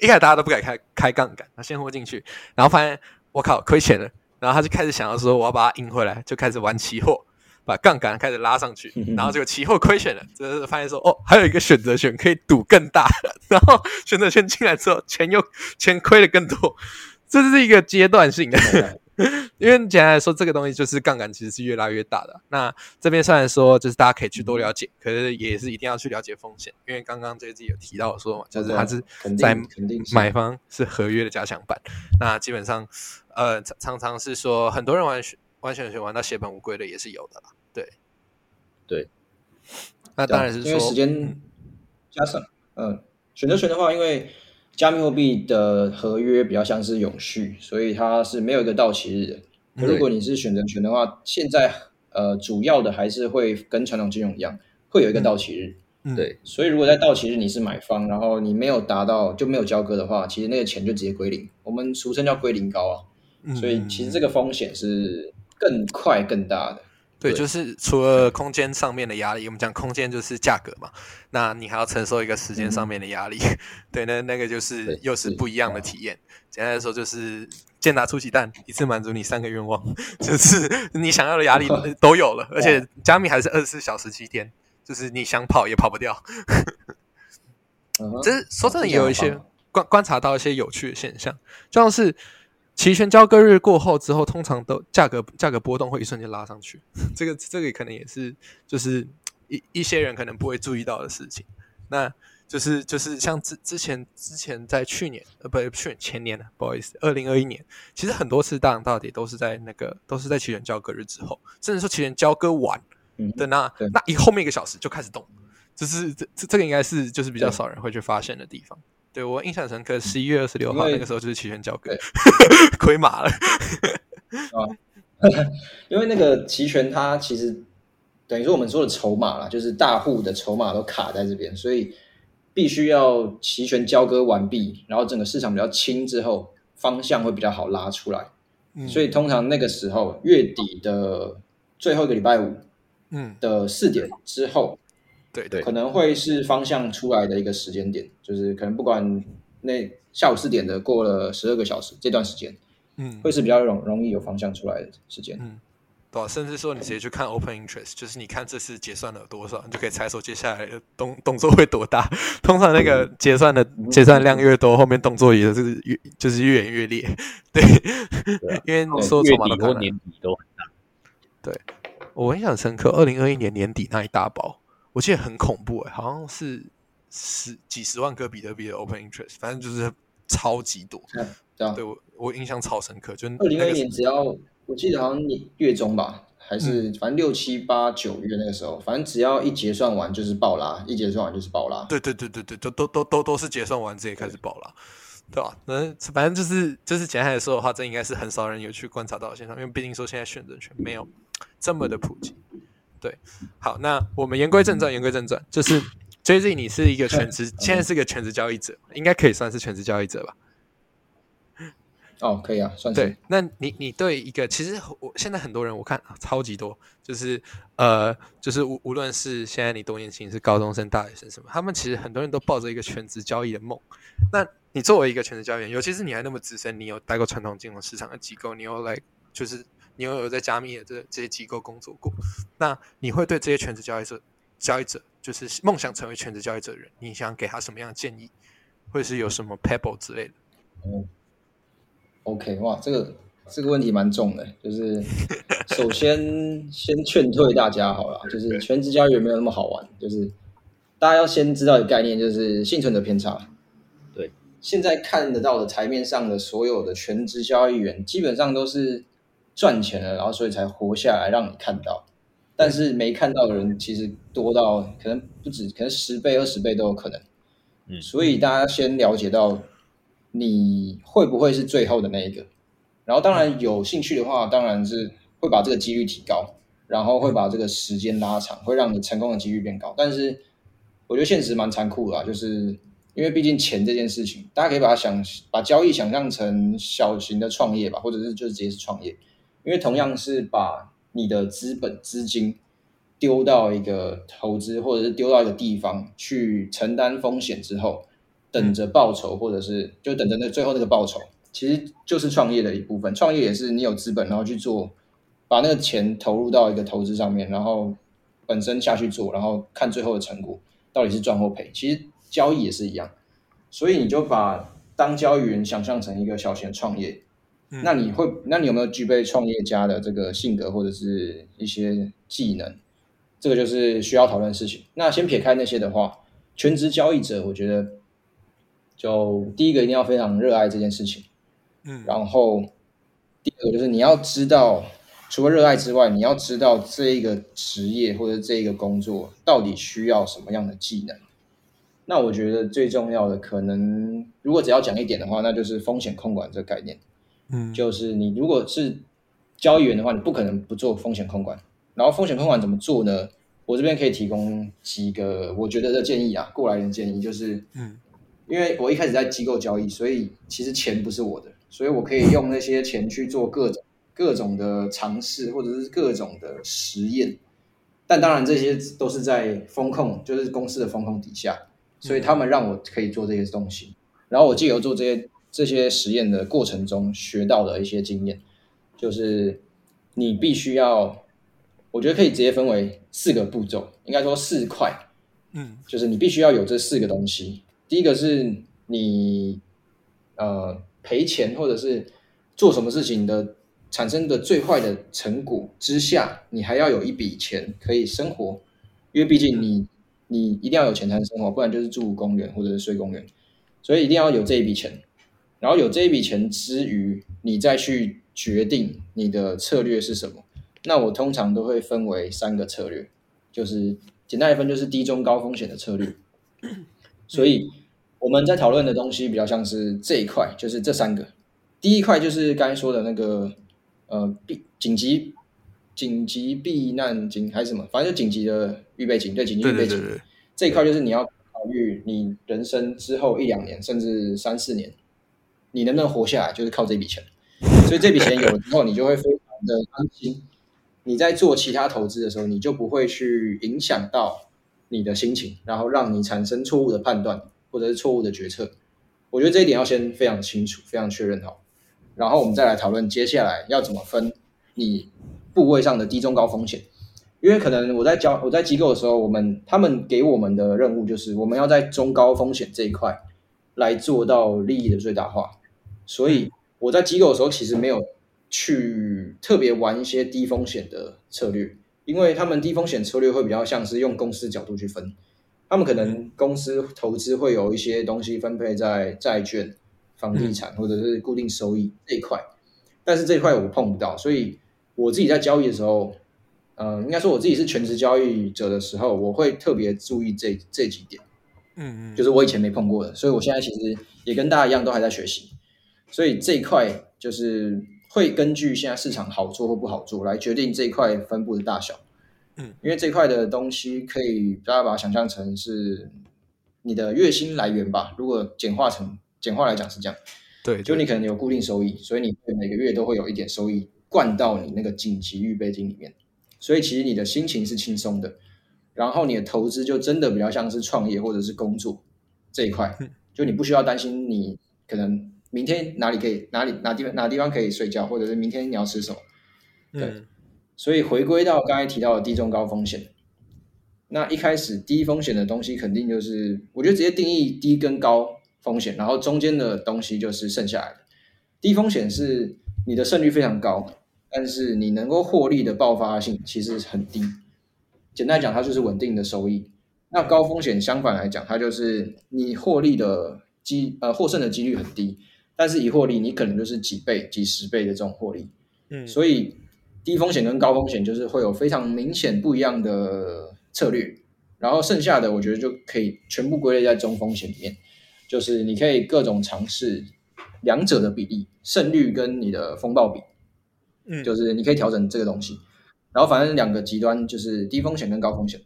一开始大家都不敢开开杠杆，那现货进去，然后发现我靠亏钱了，然后他就开始想要说我要把它赢回来，就开始玩期货。把杠杆开始拉上去，(laughs) 然后这个期货亏损了，就是发现说哦，还有一个选择权可以赌更大，然后选择权进来之后，钱又钱亏的更多，这是一个阶段性的。(laughs) 因为简单来说，这个东西就是杠杆其实是越拉越大的。那这边虽然说就是大家可以去多了解，可是也是一定要去了解风险，因为刚刚这自己有提到说嘛，就是它是在买方是合约的加强版，那基本上呃常常是说很多人玩完全全玩到血本无归的也是有的啦。对，那当然是因为时间加上，嗯，选择权的话，因为加密货币的合约比较像是永续，所以它是没有一个到期日的。如果你是选择权的话，现在呃，主要的还是会跟传统金融一样，会有一个到期日。对，所以如果在到期日你是买方，然后你没有达到就没有交割的话，其实那个钱就直接归零，我们俗称叫归零高啊。所以其实这个风险是更快更大的。对，就是除了空间上面的压力，我们讲空间就是价格嘛，那你还要承受一个时间上面的压力，对，那那个就是又是不一样的体验。简单来说，就是健达出奇蛋，一次满足你三个愿望，(laughs) 就是你想要的压力 (laughs) 都有了，而且加密还是二十四小时七天，就是你想跑也跑不掉。这说真的，也有一些观观察到一些有趣的现象，就像是。期权交割日过后之后，通常都价格价格波动会一瞬间拉上去，(laughs) 这个这个可能也是就是一一些人可能不会注意到的事情。那就是就是像之之前之前在去年呃不去年前年不好意思，二零二一年，其实很多次大涨大跌都是在那个都是在期权交割日之后，甚至说期权交割完的那那一后面一个小时就开始动，就是这这这个应该是就是比较少人会去发现的地方。对我印象深刻，十一月二十六号那个时候就是期权交割，亏麻了。(laughs) 啊，(laughs) 因为那个期权它其实等于说我们说的筹码啦，就是大户的筹码都卡在这边，所以必须要期权交割完毕，然后整个市场比较轻之后，方向会比较好拉出来。所以通常那个时候月底的最后一个礼拜五，嗯的四点之后。对对，可能会是方向出来的一个时间点，就是可能不管那下午四点的过了十二个小时这段时间，嗯，会是比较容容易有方向出来的时间，嗯，对，甚至说你直接去看 open interest，就是你看这次结算了多少，你就可以猜出接下来的动动作会多大。通常那个结算的结算量越多，后面动作也是越就是越演越烈。对，因为说月底或年底都很大。对我印象深刻，二零二一年年底那一大包。我记得很恐怖哎，好像是十几十万个比特币的 open interest，反正就是超级多，对啊，对我我印象超深刻，就二零二一年只要我记得好像你月中吧。还是反正六七八九月那个时候，反正只要一结算完就是爆拉，一结算完就是爆拉。对对对对对，都都都都都是结算完直接开始爆拉，对吧？那反正就是就是简单来说的话，这应该是很少人有去观察到的现场，因为毕竟说现在选择权没有这么的普及。对，好，那我们言归正传，言归正传，就是 J Z，你是一个全职，(laughs) 现在是个全职交易者，应该可以算是全职交易者吧？哦，可以啊，算是。对，那你你对一个，其实我现在很多人我看超级多，就是呃，就是无无论是现在你多年轻，是高中生、大学生什么，他们其实很多人都抱着一个全职交易的梦。那你作为一个全职交易员，尤其是你还那么资深，你有待过传统金融市场的机构，你有来就是你又有在加密的这这些机构工作过，那你会对这些全职交易者、交易者，就是梦想成为全职交易者的人，你想给他什么样的建议，或是有什么 pebble 之类的？哦。OK，哇，这个这个问题蛮重的，就是 (laughs) 首先先劝退大家好了，就是全职交易员没有那么好玩，就是大家要先知道一个概念，就是幸存者偏差。对，现在看得到的台面上的所有的全职交易员，基本上都是赚钱了，然后所以才活下来让你看到，但是没看到的人其实多到可能不止，可能十倍、二十倍都有可能。嗯，所以大家先了解到。你会不会是最后的那一个？然后当然有兴趣的话，当然是会把这个几率提高，然后会把这个时间拉长，会让你成功的几率变高。但是我觉得现实蛮残酷的，就是因为毕竟钱这件事情，大家可以把它想把交易想象成小型的创业吧，或者是就直接是创业，因为同样是把你的资本资金丢到一个投资，或者是丢到一个地方去承担风险之后。等着报酬，或者是就等着那最后那个报酬，其实就是创业的一部分。创业也是你有资本，然后去做，把那个钱投入到一个投资上面，然后本身下去做，然后看最后的成果到底是赚或赔。其实交易也是一样，所以你就把当交易员想象成一个小型创业。那你会，那你有没有具备创业家的这个性格或者是一些技能？这个就是需要讨论的事情。那先撇开那些的话，全职交易者，我觉得。就第一个一定要非常热爱这件事情，嗯，然后第二个就是你要知道，除了热爱之外，你要知道这一个职业或者这一个工作到底需要什么样的技能。那我觉得最重要的可能，如果只要讲一点的话，那就是风险控管这个概念。嗯，就是你如果是交易员的话，你不可能不做风险控管。然后风险控管怎么做呢？我这边可以提供几个我觉得的建议啊，过来人建议就是，嗯。因为我一开始在机构交易，所以其实钱不是我的，所以我可以用那些钱去做各种各种的尝试，或者是各种的实验。但当然这些都是在风控，就是公司的风控底下，所以他们让我可以做这些东西。然后我借由做这些这些实验的过程中学到的一些经验，就是你必须要，我觉得可以直接分为四个步骤，应该说四块，嗯，就是你必须要有这四个东西。第一个是你呃赔钱或者是做什么事情的产生的最坏的成果之下，你还要有一笔钱可以生活，因为毕竟你你一定要有钱才能生活，不然就是住公园或者是睡公园，所以一定要有这一笔钱。然后有这一笔钱之余，你再去决定你的策略是什么。那我通常都会分为三个策略，就是简单来分就是低中高风险的策略。(coughs) 所以我们在讨论的东西比较像是这一块，就是这三个。第一块就是刚才说的那个呃，避紧急紧急避难金还是什么，反正就紧急的预备金，对紧急预备金这一块就是你要考虑你人生之后一两年甚至三四年，你能不能活下来，就是靠这笔钱。所以这笔钱有了之后，你就会非常的安心。你在做其他投资的时候，你就不会去影响到。你的心情，然后让你产生错误的判断或者是错误的决策，我觉得这一点要先非常清楚、非常确认好，然后我们再来讨论接下来要怎么分你部位上的低、中、高风险。因为可能我在教我在机构的时候，我们他们给我们的任务就是我们要在中高风险这一块来做到利益的最大化，所以我在机构的时候其实没有去特别玩一些低风险的策略。因为他们低风险策略会比较像是用公司角度去分，他们可能公司投资会有一些东西分配在债券，房地产或者是固定收益这一块，但是这一块我碰不到，所以我自己在交易的时候，嗯，应该说我自己是全职交易者的时候，我会特别注意这这几点，嗯嗯，就是我以前没碰过的，所以我现在其实也跟大家一样，都还在学习，所以这一块就是会根据现在市场好做或不好做来决定这一块分布的大小，嗯，因为这块的东西可以大家把它想象成是你的月薪来源吧，如果简化成简化来讲是这样，对，就你可能有固定收益，所以你每个月都会有一点收益灌到你那个紧急预备金里面，所以其实你的心情是轻松的，然后你的投资就真的比较像是创业或者是工作这一块，就你不需要担心你可能明天哪里可以哪里哪地方哪地方可以睡觉，或者是明天你要吃什么，对嗯所以回归到刚才提到的低中高风险，那一开始低风险的东西肯定就是，我觉得直接定义低跟高风险，然后中间的东西就是剩下来的。低风险是你的胜率非常高，但是你能够获利的爆发性其实很低。简单讲，它就是稳定的收益。那高风险相反来讲，它就是你获利的机呃获胜的几率很低，但是以获利你可能就是几倍、几十倍的这种获利。嗯，所以低风险跟高风险就是会有非常明显不一样的策略，然后剩下的我觉得就可以全部归类在中风险里面，就是你可以各种尝试两者的比例，胜率跟你的风暴比，嗯。就是你可以调整这个东西，然后反正两个极端就是低风险跟高风险，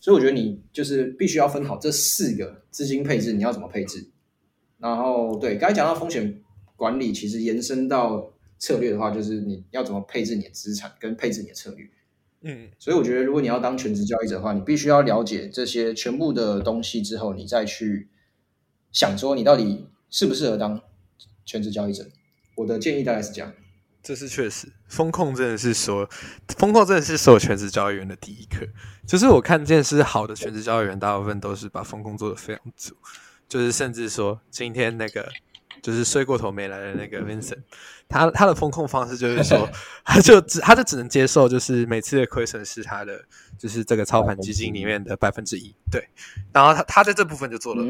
所以我觉得你就是必须要分好这四个资金配置你要怎么配置，然后对刚才讲到风险管理，其实延伸到策略的话，就是你要怎么配置你的资产跟配置你的策略。嗯所以我觉得，如果你要当全职交易者的话，你必须要了解这些全部的东西之后，你再去想说你到底适不适合当全职交易者。我的建议大概是这样。这是确实，风控真的是所风控真的是所有全职交易员的第一课。就是我看见是好的全职交易员，大部分都是把风控做得非常足，就是甚至说今天那个就是睡过头没来的那个 Vincent，他他的风控方式就是说，(laughs) 他就只他就只能接受就是每次的亏损是他的就是这个操盘基金里面的百分之一，对，然后他他在这部分就做了、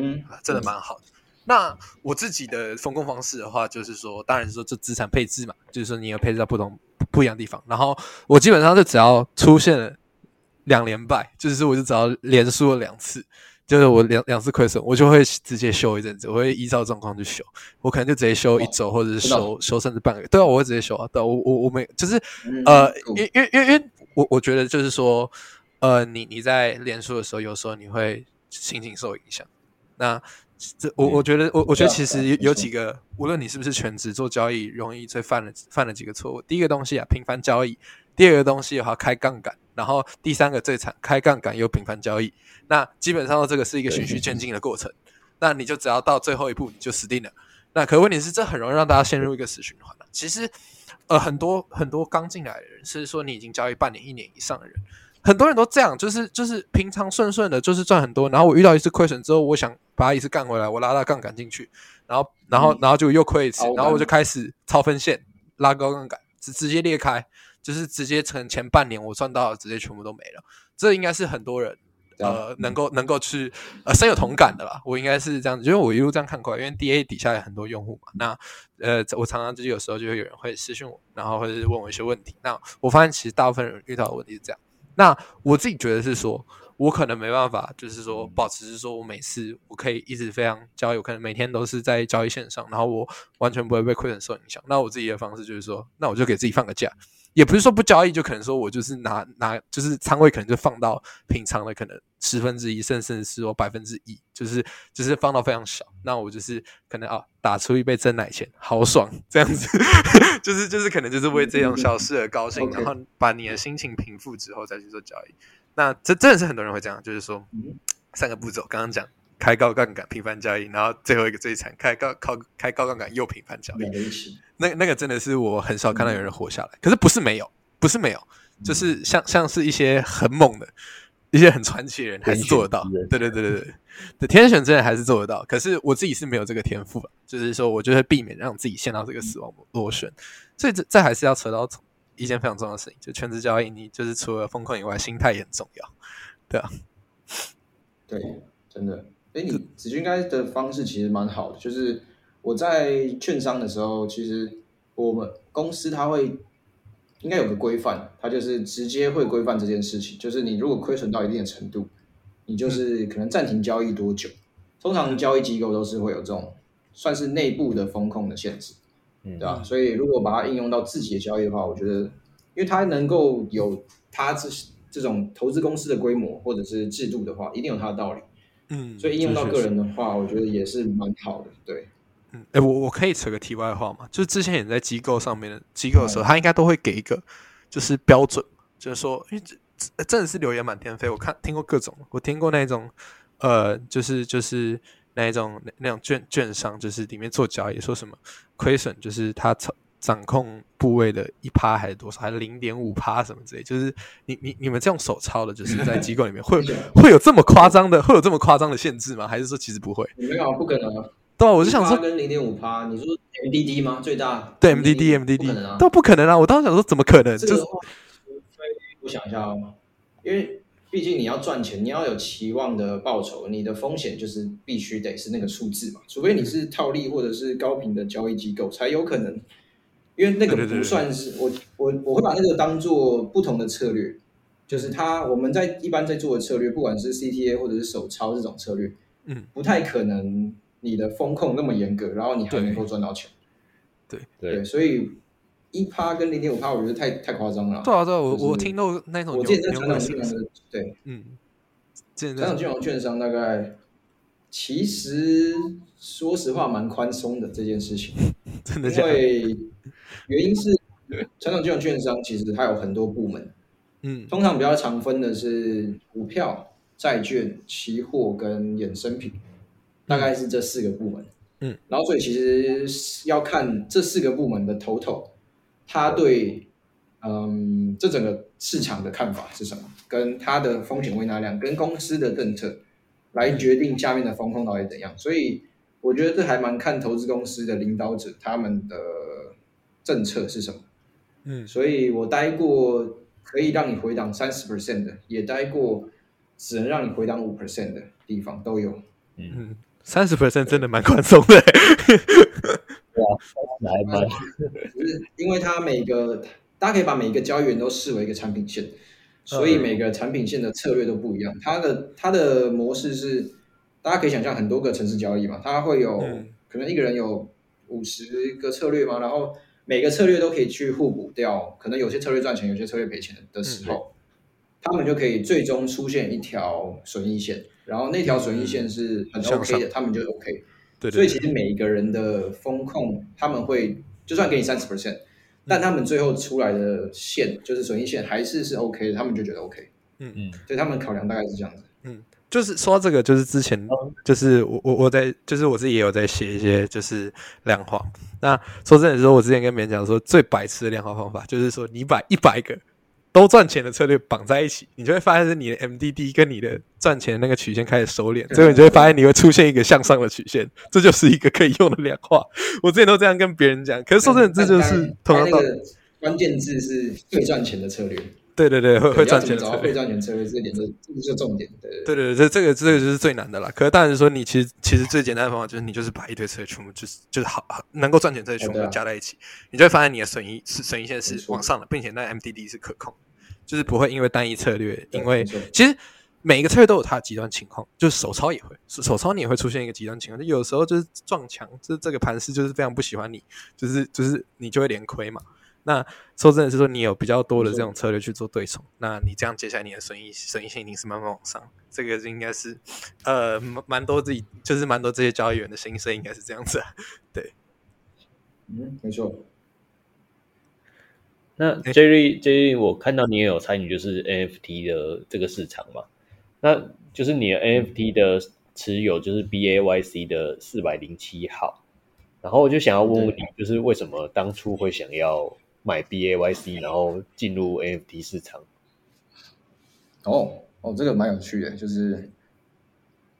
真的蛮好的。那我自己的风控方式的话，就是说，当然是说这资产配置嘛，就是说你有配置到不同不一样的地方。然后我基本上就只要出现了两连败，就是我就只要连输了两次，就是我两两次亏损，我就会直接休一阵子，我会依照状况去休，我可能就直接休一周，或者是休休甚至半个月。对啊，我会直接休啊。对啊，我我我没就是嗯呃，因因因因我我觉得就是说，呃，你你在连输的时候，有时候你会心情受影响。那这我我觉得我我觉得其实有有几个，无论你是不是全职做交易，容易最犯了犯了几个错误。第一个东西啊，频繁交易；第二个东西的话，开杠杆；然后第三个最惨，开杠杆又频繁交易。那基本上这个是一个循序渐进的过程。那你就只要到最后一步，你就死定了。那可问题是，这很容易让大家陷入一个死循环了、其实，呃，很多很多刚进来的人，甚至说你已经交易半年、一年以上的人，很多人都这样，就是就是平常顺顺的，就是赚很多，然后我遇到一次亏损之后，我想把它一次干回来，我拉大杠杆进去，然后然后嗯然后就又亏一次然后我就开始超分线，拉高杠杆，直直接裂开，就是直接成前半年我赚到的直接全部都没了。这应该是很多人呃能够能够去呃深有同感的啦。我应该是这样子，因为我一路这样看过来，因为 DA 底下有很多用户嘛，那呃我常常就有时候就会有人会私信我，然后或者是问我一些问题。那我发现其实大部分人遇到的问题是这样。那我自己觉得是说，我可能没办法，就是说保持是说我每次我可以一直非常交易，我可能每天都是在交易线上，然后我完全不会被亏损受影响。那我自己的方式就是说，那我就给自己放个假，也不是说不交易，就可能说我就是拿拿就是仓位可能就放到平常的可能十分之一，甚至是说百分之一，就是就是放到非常小。那我就是可能啊打出一杯真奶钱，好爽这样子，(laughs) 就是就是可能就是为这种小事而高兴，然后把你的心情平复之后再去做交易。那这真的是很多人会这样，就是说嗯三个步骤，刚刚讲开高杠杆频繁交易，然后最后一个最惨，开高靠开高杠杆又频繁交易那那个真的是我很少看到有人活下来。可是不是没有，不是没有，就是像像是一些很猛的、一些很传奇的人，还是做得到。对对对对对，对天选之人还是做得到。可是我自己是没有这个天赋了，就是说我就会避免让自己陷到这个死亡螺旋。所以这这还是要扯到一件非常重要的事情，就全职交易，你就是除了风控以外，心态也很重要。对啊，对，真的。哎，你子君刚才的方式其实蛮好的，就是我在券商的时候，其实我们公司它会应该有个规范，它就是直接会规范这件事情，就是你如果亏损到一定的程度，你就是可能暂停交易多久。通常交易机构都是会有这种算是内部的风控的限制，嗯对吧？所以如果把它应用到自己的交易的话，我觉得，因为它能够有它这这种投资公司的规模或者是制度的话，一定有它的道理。嗯，所以应用到个人的话，我觉得也是蛮好的。对，嗯，哎，我我可以扯个题外话嘛？就是之前也在机构上面的机构的时候，他应该都会给一个就是标准，就是说，因为这真的是流言满天飞。我看听过各种，我听过那种。呃，就是就是那一种那那种券券商，就是里面做交易，说什么亏损，就是他掌掌控部位的一趴还是多少，还是零点五趴什么之类。就是你你你们这种手抄的，就是在 (laughs) 机构里面会会有这么夸张的，会有这么夸张的限制吗？还是说其实不会？没有，不可能。对啊，我就想说跟零点五趴，你说 MDD 吗？最大对 MDD MDD 都不可能啊！我当时想说怎么可能？就是我想一下哦，因为。毕竟你要赚钱，你要有期望的报酬，你的风险就是必须得是那个数字嘛。除非你是套利或者是高频的交易机构，才有可能。因为那个不算是我我我会把那个当做不同的策略，就是它我们在一般在做的策略，不管是 CTA 或者是手抄这种策略，嗯，不太可能你的风控那么严格，然后你还能够赚到钱。对。对，所以。一趴跟零点五趴，我觉得太太夸张了。对啊，对啊，我我听到那种，我之前在传统金融的，对，嗯，传统金融券商大概其实说实话蛮宽松的这件事情，(laughs) 真的，因为原因是传统金融券商其实它有很多部门，嗯，通常比较常分的是股票、债券、期货跟衍生品，大概是这四个部门，嗯，然后所以其实要看这四个部门的头头。他对，嗯，这整个市场的看法是什么？跟他的风险为纳量，跟公司的政策来决定下面的风控到底怎样。所以我觉得这还蛮看投资公司的领导者他们的政策是什么。嗯，所以我待过可以让你回档三十 percent 的，也待过只能让你回档五 percent 的地方都有。嗯，三十 percent 真的蛮宽松的。对啊，还蛮，(laughs) 就是因为它每个，大家可以把每一个交易员都视为一个产品线，所以每个产品线的策略都不一样。它的它的模式是，大家可以想象很多个城市交易嘛，它会有可能一个人有五十个策略嘛，然后每个策略都可以去互补掉，可能有些策略赚钱，有些策略赔钱的时候，他们就可以最终出现一条损益线，然后那条损益线是很 OK 的，他们就 OK。对所以其实每一个人的风控，他们会就算给你三十 percent，但他们最后出来的线就是损益线还是是 OK 的，他们就觉得 OK。嗯嗯，所以他们考量大概是这样子。嗯，就是说到这个，就是之前就是我我我在就是我自己也有在写一些就是量化。那说真的说，我之前跟别人讲说，最白痴的量化方法就是说，你把一百个。都赚钱的策略绑在一起，你就会发现是你的 MDD 跟你的赚钱的那个曲线开始收敛，最后你就会发现你会出现一个向上的曲线，这就是一个可以用的量化。我之前都这样跟别人讲，可是说真的，这就是同样道理。关键字是最赚钱的策略。对对对，会会赚钱的策略，会赚钱策略这点是这是重点。对对对这这个这个就是最难的啦。可是当然说，你其实其实最简单的方法就是你就是把一堆策略全部就是就是好能够赚钱策略全部加在一起，你就会发现你的损益是损益线是往上的，并且那 MDD 是可控。就是不会因为单一策略，因为其实每一个策略都有它的极端情况，就是手抄也会，手抄你也会出现一个极端情况，就有时候就是撞墙，就是这个盘势就是非常不喜欢你，就是就是你就会连亏嘛。那说真的是说你有比较多的这种策略去做对冲，那你这样接下来你的损益损益性一定是慢慢往上，这个应该是呃蛮蛮多自己就是蛮多这些交易员的心声应该是这样子，对，嗯，没错。那 Jerry，Jerry，我看到你也有参与，就是 NFT 的这个市场嘛？那就是你的 NFT 的持有就是 BAYC 的四百零七号，然后我就想要问问你，就是为什么当初会想要买 BAYC，然后进入 NFT 市场？哦哦，这个蛮有趣的，就是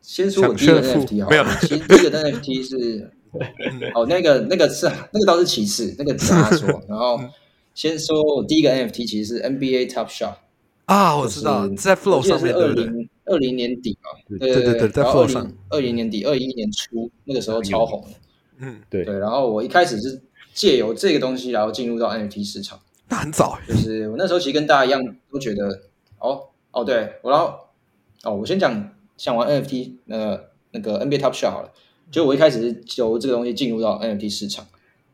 先说我第一个 NFT 没有，其实第一个 NFT 是 (laughs) 哦，那个那个是那个倒是其次，那个他说，然后。(laughs) 先说，我第一个 NFT 其实是 NBA Top Shot 啊，我知道在 Flow 上面，二零二零年底嘛，对对对，在 Flow 上，二零年底二一年初那个时候超红，嗯，对。对，然后我一开始是借由这个东西，然后进入到 NFT 市场。那很早欸，就是我那时候其实跟大家一样，都觉得哦哦，对我然后哦，我先讲讲完 NFT 那个那个 NBA Top Shot 好了。就我一开始是由这个东西进入到 NFT 市场，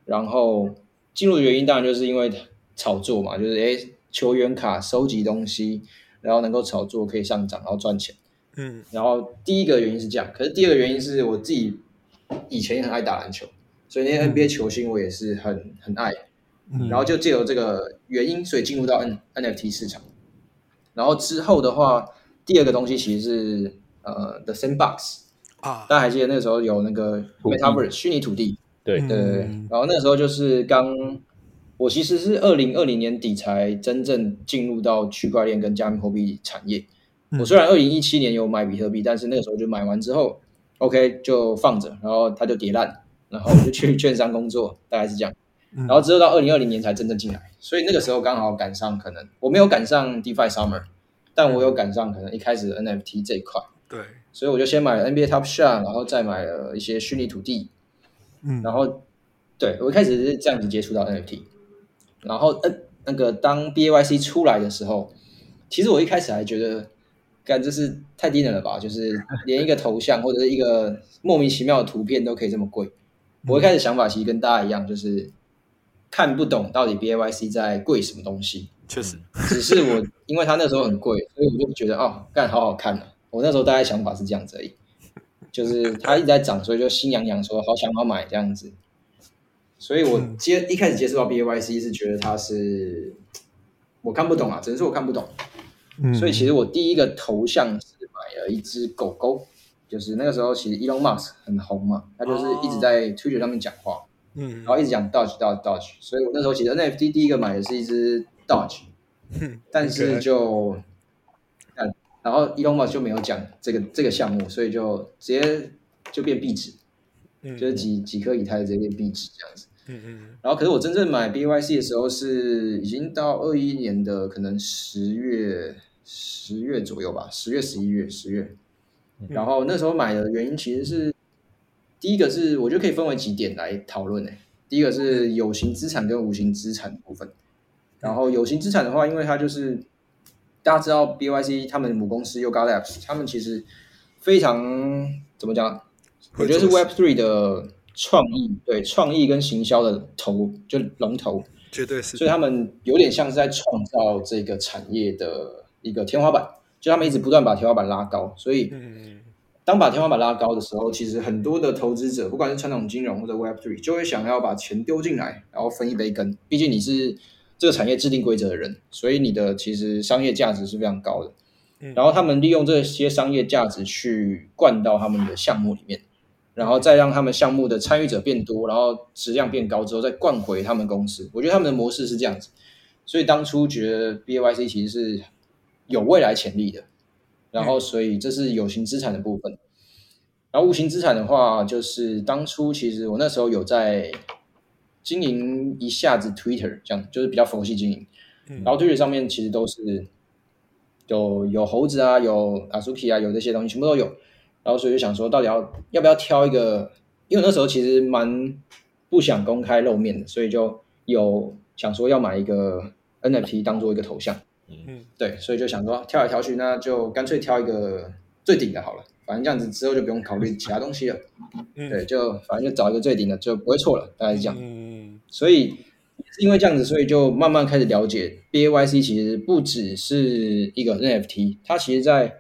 然后进入的原因当然就是因为炒作嘛，就是诶球员卡收集东西，然后能够炒作可以上涨，然后赚钱。嗯。然后第一个原因是这样，可是第二个原因是我自己以前也很爱打篮球，所以那些 NBA 球星我也是很很爱。嗯，然后就借由这个原因，所以进入到 N NFT 市场。然后之后的话，第二个东西其实是呃 The Sandbox，啊，大家还记得那个时候有那个 Metaverse 虚拟土地，对。对对。然后那个时候就是刚，我其实是二零二零年底才真正进入到区块链跟加密货币产业。嗯。我虽然二零一七年有买比特币，但是那个时候就买完之后，OK 就放着，然后它就跌烂，然后我就去券商工作，(laughs) 大概是这样。嗯。然后之后到二零二零年才真正进来，所以那个时候刚好赶上，可能我没有赶上 DeFi Summer，但我有赶上可能一开始的 NFT 这一块，对，所以我就先买了 NBA Top Shot，然后再买了一些虚拟土地，嗯，然后对我一开始是这样子接触到 NFT，然后呃那个当 BAYC 出来的时候，其实我一开始还觉得，干这是太低能了吧，就是连一个头像或者是一个莫名其妙的图片都可以这么贵。我一开始想法其实跟大家一样，就是看不懂到底 BAYC 在贵什么东西。确实，只是我因为它那时候很贵，所以我就觉得哦，干好好看啊。我那时候大概想法是这样子而已，就是它一直在涨，所以就心痒痒说好想要买这样子。所以我接一开始接触到 BAYC 是觉得它是我看不懂啊，只能说我看不懂。嗯，所以其实我第一个头像是买了一只狗狗，就是那个时候其实 Elon Musk 很红嘛，他就是一直在 Twitter 上面讲话，嗯。然，后一直讲 Dodge Dodge Dodge，所以我那时候其实 NFT 第一个买的是一只 Dodge，嗯。(laughs) 但是就，嗯然后 Elon Musk 就没有讲这个这个项目，所以就直接就变壁纸，嗯。就是几几颗以太直接变壁纸这样子。嗯嗯然后可是我真正买 BYC 的时候是已经到二一年的可能十月十月左右吧，十月十一月十月。然后那时候买的原因其实是第一个是我觉得可以分为几点来讨论诶。第一个是有形资产跟无形资产的部分。然后有形资产的话，因为它就是大家知道 BYC 他们母公司 Yoga Labs，他们其实非常怎么讲？我觉得是 Web Three 的创意，对创意跟行销的头就龙头，绝对是，所以他们有点像是在创造这个产业的一个天花板，就他们一直不断把天花板拉高，所以嗯当把天花板拉高的时候，其实很多的投资者，不管是传统金融或者 Web Three，就会想要把钱丢进来，然后分一杯羹。毕竟你是这个产业制定规则的人，所以你的其实商业价值是非常高的。嗯。然后他们利用这些商业价值去灌到他们的项目里面，然后再让他们项目的参与者变多，然后质量变高之后再灌回他们公司。我觉得他们的模式是这样子，所以当初觉得 BAYC 其实是有未来潜力的。然后，所以这是有形资产的部分。然后无形资产的话，就是当初其实我那时候有在经营一下子 Twitter，这样就是比较佛系经营。嗯然后 Twitter 上面其实都是有有猴子啊，有 Azuki 啊，有这些东西全部都有。然后所以就想说，到底要要不要挑一个？因为那时候其实蛮不想公开露面的，所以就有想说要买一个 NFT 当做一个头像。嗯对，所以就想说挑来挑去，那就干脆挑一个最顶的好了。反正这样子之后就不用考虑其他东西了。嗯，对，就反正就找一个最顶的，就不会错了，大概是这样。嗯所以是因为这样子，所以就慢慢开始了解 BAYC 其实不只是一个 NFT，它其实在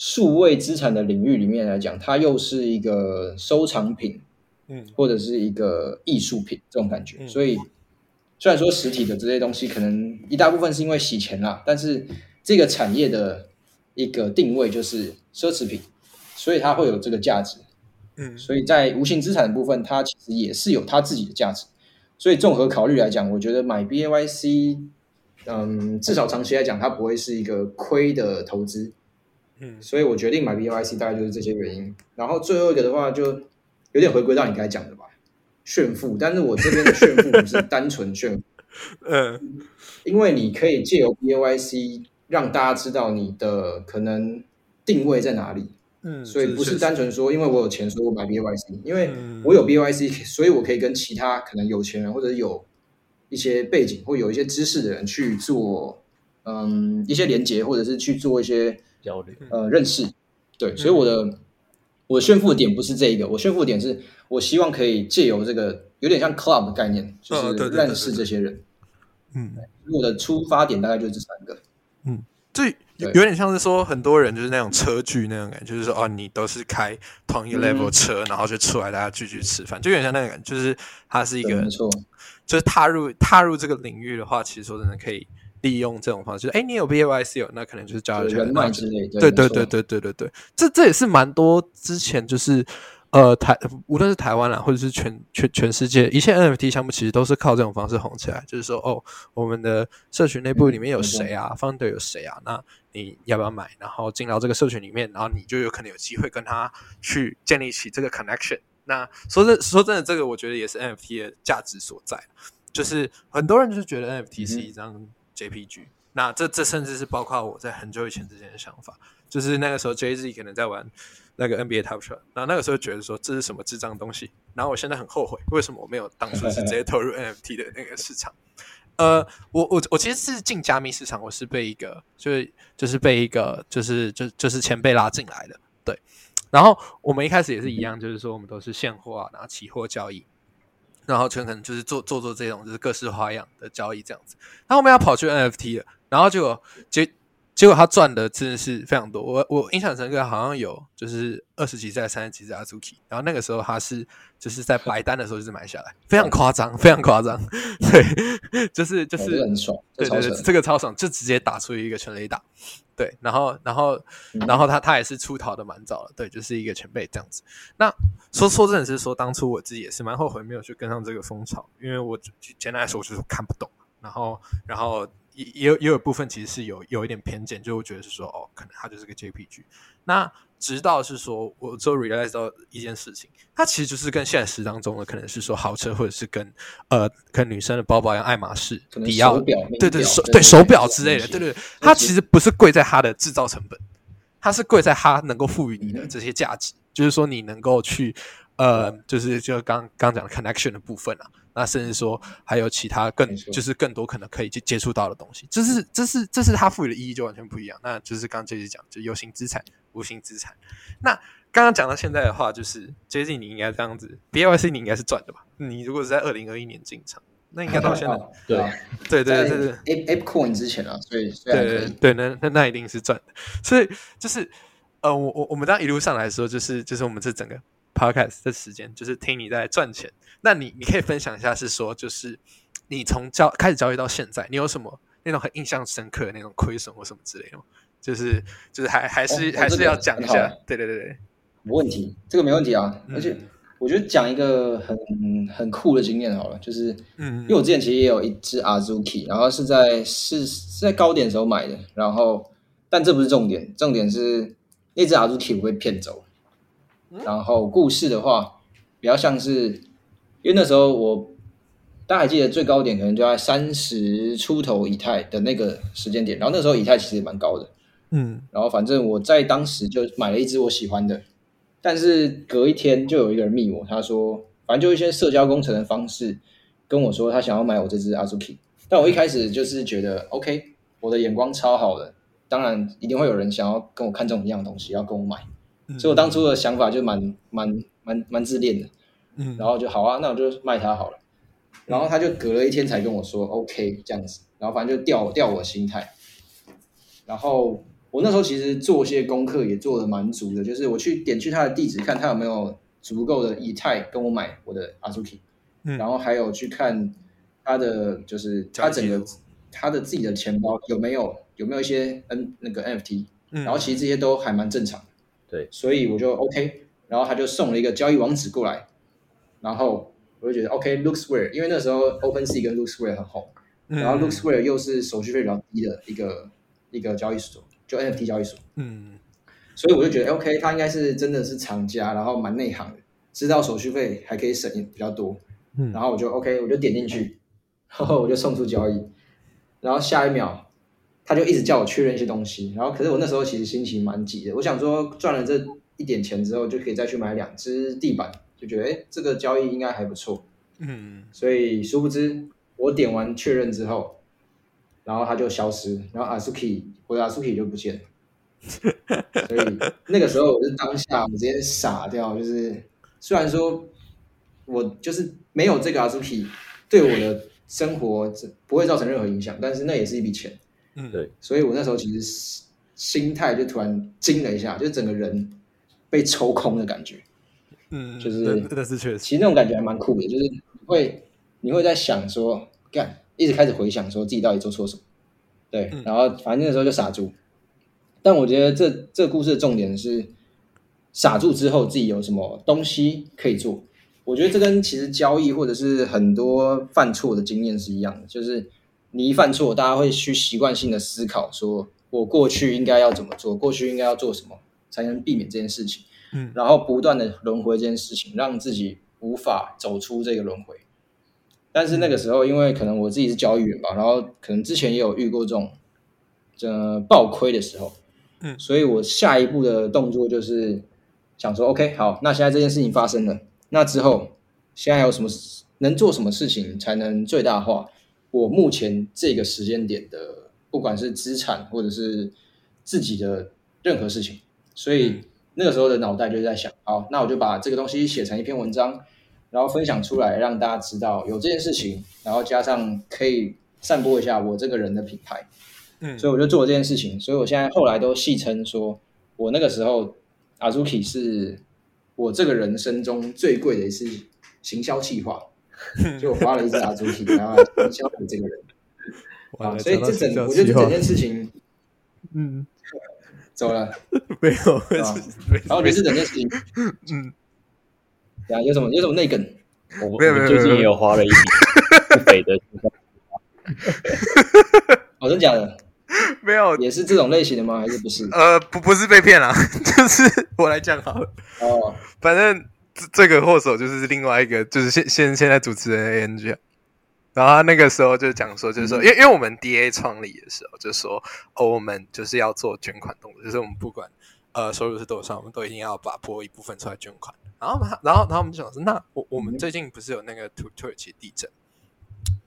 数位资产的领域里面来讲，它又是一个收藏品嗯或者是一个艺术品这种感觉。嗯所以虽然说实体的这些东西可能一大部分是因为洗钱啦，但是这个产业的一个定位就是奢侈品，所以它会有这个价值。嗯所以在无形资产的部分，它其实也是有它自己的价值。所以综合考虑来讲，我觉得买 BAYC，嗯，至少长期来讲，它不会是一个亏的投资。嗯所以我决定买 BAYC，大概就是这些原因。然后最后一个的话，就有点回归到你刚才讲的吧，炫富。但是我这边的炫富不是单纯炫富，(laughs) 嗯因为你可以借由 BAYC 让大家知道你的可能定位在哪里。嗯，所以不是单纯说因为我有钱，所以我买 BYC，因为嗯我有 BYC，所以我可以跟其他可能有钱人或者有一些背景或有一些知识的人去做，嗯，一些连接，或者是去做一些交流。呃认识。嗯对，所以我的我的炫富的点不是这一个，我炫富的点是我希望可以借由这个有点像 club 的概念，就是认识这些人。嗯，我的出发点大概就是这三个。嗯这有有点像是说很多人就是那种车距那种感觉，就是说哦，你都是开同一个 level 嗯车，然后就出来大家聚聚吃饭，就有点像那个感觉，就是它是一个对没错，就是踏入踏入这个领域的话，其实说真的可以利用这种方式，就是哎，你有 BAYC 有，那可能就是交流起来。对对对对对对对，这这也是蛮多之前就是呃台无论是台湾啦，或者是全全全世界一切 NFT 项目，其实都是靠这种方式红起来。就是说哦，我们的社群内部里面有谁啊、f o u n d e r 有谁啊？那你要不要买？然后进到这个社群里面，然后你就有可能有机会跟他去建立起这个 connection。那说真说真的，这个我觉得也是 NFT 的价值所在。就是很多人就是觉得 NFT 是一张 JPG，、那这这甚至是包括我在很久以前之前的想法，就是那个时候 Jay Z 可能在玩那个 NBA Top Shot，然后那个时候觉得说这是什么智障东西，然后我现在很后悔，为什么我没有当初是直接投入 NFT 的那个市场。呃，我我我其实是进加密市场，我是被一个就是就是被一个就是就就是前辈拉进来的，对。然后我们一开始也是一样，就是说我们都是现货啊，然后期货交易，然后全可能就是做做做这种就是各式花样的交易这样子。然后我们要跑去 NFT 了，然后就结结果他赚的真的是非常多。我我印象深刻，好像有就是二十几在、三十几只 Azuki，然后那个时候他是就是在白单的时候就是买下来，(laughs) 非常夸张，非常夸张。(laughs) 对，就是就哦是这个很爽，这对对对。这个超爽，就直接打出一个全垒打。对，然后然后嗯然后他他也是出逃的蛮早的，对，就是一个前辈这样子。那说说真的是说，当初我自己也是蛮后悔没有去跟上这个风潮，因为我简单来说我就是看不懂，然后然后也也有也有部分其实是有有一点偏见，就会觉得是说哦，可能它就是个 JPG。那直到是说我之后 realize 到一件事情，它其实就是跟现实当中的可能是说豪车，或者是跟呃跟女生的包包一样，爱马仕、迪奥对对手对手表之类的，对对，它其实不是贵在它的制造成本，它是贵在它能够赋予你嗯的这些价值，就是说你能够去呃，就是就刚刚讲的 connection 的部分啊，那甚至说还有其他更就是更多可能可以去接触到的东西，这是这是这是它赋予的意义就完全不一样。那就是刚刚 J J 讲，就有形资产、无形资产。那刚刚讲到现在的话，就是 J J 你应该这样子，B Y C 你应该是赚的吧？你如果是在二零二一年进场，那应该到现在，(laughs) 哦对啊 (laughs) 对对在对对。Ape Ape Coin 之前啊，所以，对对对，那那那一定是赚的。所以就是呃，我我我们当一路上来说，就是就是我们这整个 podcast 的时间，就是听你在赚钱。那你你可以分享一下，是说就是你从交开始交易到现在，你有什么那种很印象深刻的那种亏损或什么之类的吗？就是就是还还是、还是要讲一下，对对对对，没问题，这个没问题啊。嗯而且我觉得讲一个很很酷的经验好了，就是嗯因为我之前其实也有一只 Azuki，然后是在是是在高点的时候买的，然后但这不是重点，重点是那只 Azuki 我被骗走。然后故事的话，比较像是因为那时候我大家还记得最高点可能就在三十出头以太的那个时间点，然后那时候以太其实也蛮高的，嗯。然后反正我在当时就买了一只我喜欢的，但是隔一天就有一个人密我，他说反正就一些社交工程的方式跟我说他想要买我这只 Azuki，但我一开始就是觉得 OK，我的眼光超好的，当然一定会有人想要跟我看中一样东西要跟我买，嗯，所以我当初的想法就蛮蛮蛮蛮自恋的，嗯。然后就好啊，那我就卖他好了。然后他就隔了一天才跟我说 OK 这样子，然后反正就吊吊我心态。然后我那时候其实做些功课也做的蛮足的，就是我去点去他的地址看他有没有足够的以太跟我买我的 Azuki，、嗯。然后还有去看他的就是他整个他的自己的钱包有没有有没有一些 N 那个 NFT，嗯。然后其实这些都还蛮正常的。对。所以我就 OK，然后他就送了一个交易网址过来，然后我就觉得 OK，LooksWare，、因为那时候 OpenSea 跟 LooksWare 很红，嗯。然后 LooksWare 又是手续费比较低的一个一个交易所，就 NFT 交易所，嗯。所以我就觉得 OK，他应该是真的是厂家，然后蛮内行的，知道手续费还可以省比较多，嗯。然后我就 OK，我就点进去，然后我就送出交易，然后下一秒他就一直叫我确认一些东西，然后可是我那时候其实心情蛮急的，我想说赚了这一点钱之后，就可以再去买两只地板，就觉得哎，这个交易应该还不错。嗯，所以殊不知，我点完确认之后，然后他就消失，然后 Asuki 我的 Asuki 就不见了。所以那个时候我是当下我直接傻掉，就是虽然说我就是没有这个 Asuki 对我的生活不会造成任何影响，但是那也是一笔钱。嗯，对，所以我那时候其实心态就突然惊了一下，就整个人被抽空的感觉。嗯，就是那是确实，其实那种感觉还蛮酷的，就是你会你会在想说，干，一直开始回想说自己到底做错什么，对，然后反正那时候就傻住。但我觉得这这个故事的重点是傻住之后自己有什么东西可以做。我觉得这跟其实交易或者是很多犯错的经验是一样的，就是你一犯错，大家会去习惯性的思考，说我过去应该要怎么做，过去应该要做什么才能避免这件事情。嗯，然后不断的轮回这件事情，让自己无法走出这个轮回。但是那个时候，因为可能我自己是交易员吧，然后可能之前也有遇过这种呃爆亏的时候。嗯，所以我下一步的动作就是想说，OK，好，那现在这件事情发生了，那之后现在还有什么能做什么事情才能最大化我目前这个时间点的，不管是资产或者是自己的任何事情。所以那个时候的脑袋就在想，好，那我就把这个东西写成一篇文章，然后分享出来，让大家知道有这件事情，然后加上可以散播一下我这个人的品牌。嗯，所以我就做这件事情，所以我现在后来都戏称说，我那个时候阿朱 k 是我这个人生中最贵的一次行销计划，(laughs) 就我花了一只阿朱 k 然后营销我这个人。(laughs) 啊，所以这整我觉得这 (laughs) 整件事情，嗯，走了。没有，然后你是整件事情，嗯，啊，有什么有什么内梗？我最近也有花了一笔不菲的。哦，真假的？没有，也是这种类型的吗？还是不是？呃，不，不是被骗了，就是我来讲好了。哦，反正这这个祸首就是另外一个，就是现现现在主持人 A N G。然后他那个时候就讲说，就是说，因为因为我们 D A 创立的时候，就说哦，我们就是要做捐款动作，就是我们不管呃收入是多少，我们都一定要把拨一部分出来捐款。然后然后然后我们就想说，那我我们最近不是有那个土土耳其地震？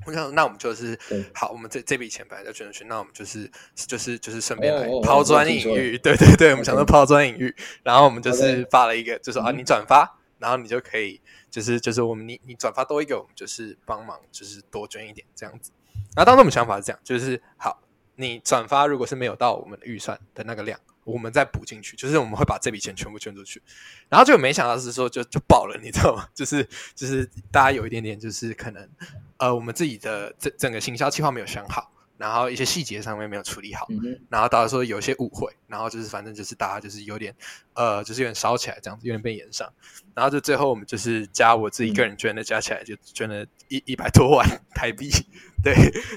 我想，那我们就是好，我们这这笔钱本来就捐出去，那我们就是就是就是顺便来抛砖引玉，(laughs) 对对对，我们想说抛砖引玉，然后我们就是发了一个，就说啊，你转发，然后你就可以，就是就是我们你你转发多一个，我们就是帮忙，就是多捐一点这样子。然后当时我们想法是这样，就是好，你转发如果是没有到我们的预算的那个量。我们再补进去，就是我们会把这笔钱全部捐出去，然后就没想到是说就就爆了，你知道吗？(laughs) 就是就是大家有一点点就是可能呃，我们自己的整整个行销计划没有想好，然后一些细节上面没有处理好，然后导致说有些误会，然后就是反正就是大家就是有点呃，就是有点烧起来这样子，有点被延上，然后就最后我们就是加我自己个人捐的加起来就捐了一一百多万台币，(laughs) 对，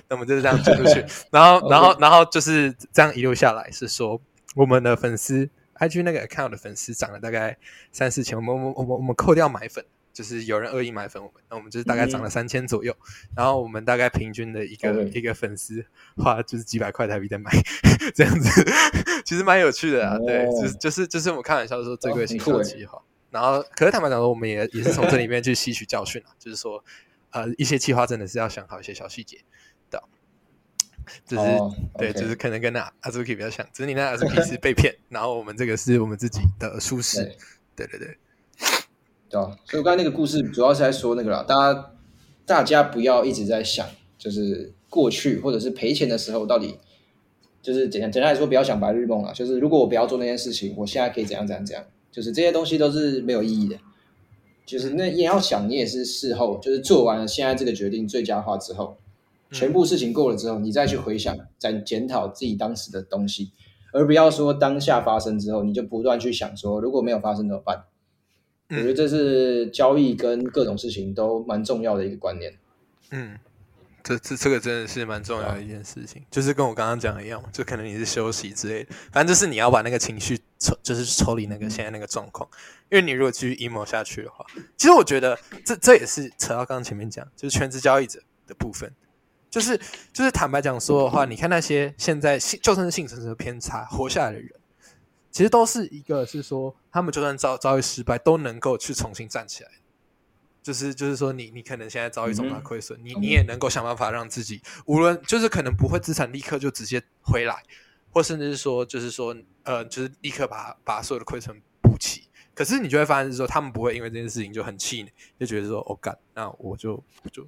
那我们就是这样捐出去，(laughs) 然后然后然后就是这样一路下来是说。我们的粉丝，IG 那个 account 的粉丝涨了大概三四千，我们我们我们我们扣掉买粉，就是有人恶意买粉我们，那我们就是大概涨了三千左右。然后我们大概平均的一个一个粉丝花就是几百块台币在买，(laughs) 这样子其实蛮有趣的啊。对，就是就是就是我们开玩笑说最贵新手计划。然后，可是坦白讲说，我们也也是从这里面去吸取教训啊，就是说呃一些计划真的是要想好一些小细节。就是对，就是可能跟那阿朱 K 比较像，只是你那阿朱 K 是被骗，然后我们这个是我们自己的舒适。对对对，对啊。所以我刚才那个故事主要是在说那个啦，大家大家不要一直在想，就是过去或者是赔钱的时候，到底就是简单简单来说，不要想白日梦了。就是如果我不要做那件事情，我现在可以怎样怎样怎样，就是这些东西都是没有意义的。就是那也要想，你也是事后，就是做完了现在这个决定最佳化之后。全部事情过了之后，你再去回想、再检讨自己当时的东西，而不要说当下发生之后，你就不断去想说如果没有发生怎么办？我觉得这是交易跟各种事情都蛮重要的一个观念。嗯，这这这个真的是蛮重要的一件事情，就是跟我刚刚讲的一样，就可能你是休息之类的，反正就是你要把那个情绪抽，就是抽离那个现在那个状况，因为你如果继续 emo 下去的话，其实我觉得这这也是扯到刚刚前面讲，就是全职交易者的部分。就是就是坦白讲说的话，你看那些现在性就算是性成熟偏差活下来的人，其实都是一个是说，他们就算遭遭遇失败，都能够去重新站起来。就是就是说，你你可能现在遭遇重大亏损，你你也能够想办法让自己，无论就是可能不会资产立刻就直接回来，或甚至是说，就是说，呃，就是立刻把把所有的亏损补齐。可是你就会发现是说，他们不会因为这件事情就很气馁，就觉得说，哦干，那我就就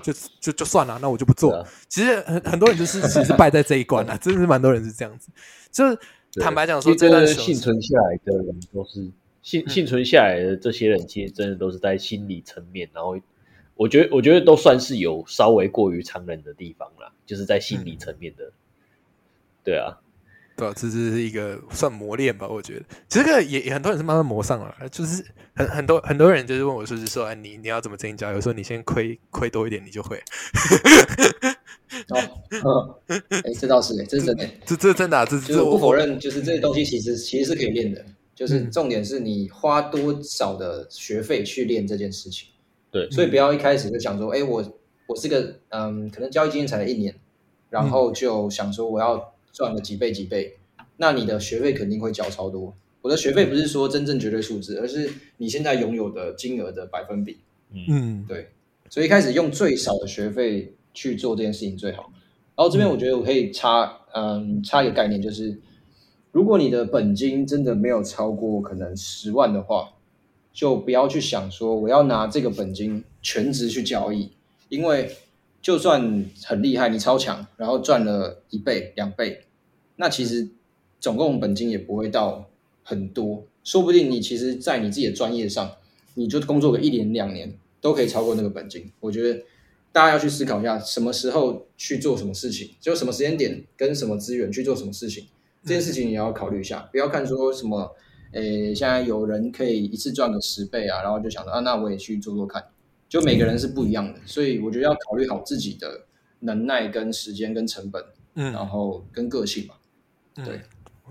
就就就算了，那我就不做。其实很很多人就是只是败在这一关啊，真的是蛮多人是这样子。就是坦白讲说，这段幸存下来的人都是。幸幸存下来的这些人，其实真的都是在心理层面，然后我觉得，我觉得都算是有稍微过于残忍的地方啦，就是在心理层面的。对啊，对啊，这是一个算磨练吧，我觉得。其实这个也也很多人是慢慢磨上了，就是很很多很多人就是问我说是说，哎，你你要怎么增加？有时候你先亏亏多一点，你就会。(laughs) (laughs) 哦，哎，这倒是，这是真的，这这真的，这这我不否认，就是这些东西其实其实是可以练的。就是重点是你花多少的学费去练这件事情，对，所以不要一开始就想说，哎，我我是个嗯，可能交易经验才一年，然后就想说我要赚个几倍几倍，那你的学费肯定会交超多。我的学费不是说真正绝对数字，而是你现在拥有的金额的百分比。嗯，对，所以一开始用最少的学费去做这件事情最好。然后这边我觉得我可以插嗯插一个概念，就是。如果你的本金真的没有超过可能十万的话，就不要去想说我要拿这个本金全职去交易，因为就算很厉害，你超强，然后赚了一倍两倍，那其实总共本金也不会到很多，说不定你其实，在你自己的专业上，你就工作个一年两年都可以超过那个本金。我觉得大家要去思考一下，什么时候去做什么事情，就什么时间点跟什么资源去做什么事情。这件事情也要考虑一下，不要看说什么，诶，现在有人可以一次赚个十倍啊，然后就想着啊，那我也去做做看。就每个人是不一样的，所以我觉得要考虑好自己的能耐、跟时间、跟成本，嗯，然后跟个性吧。对，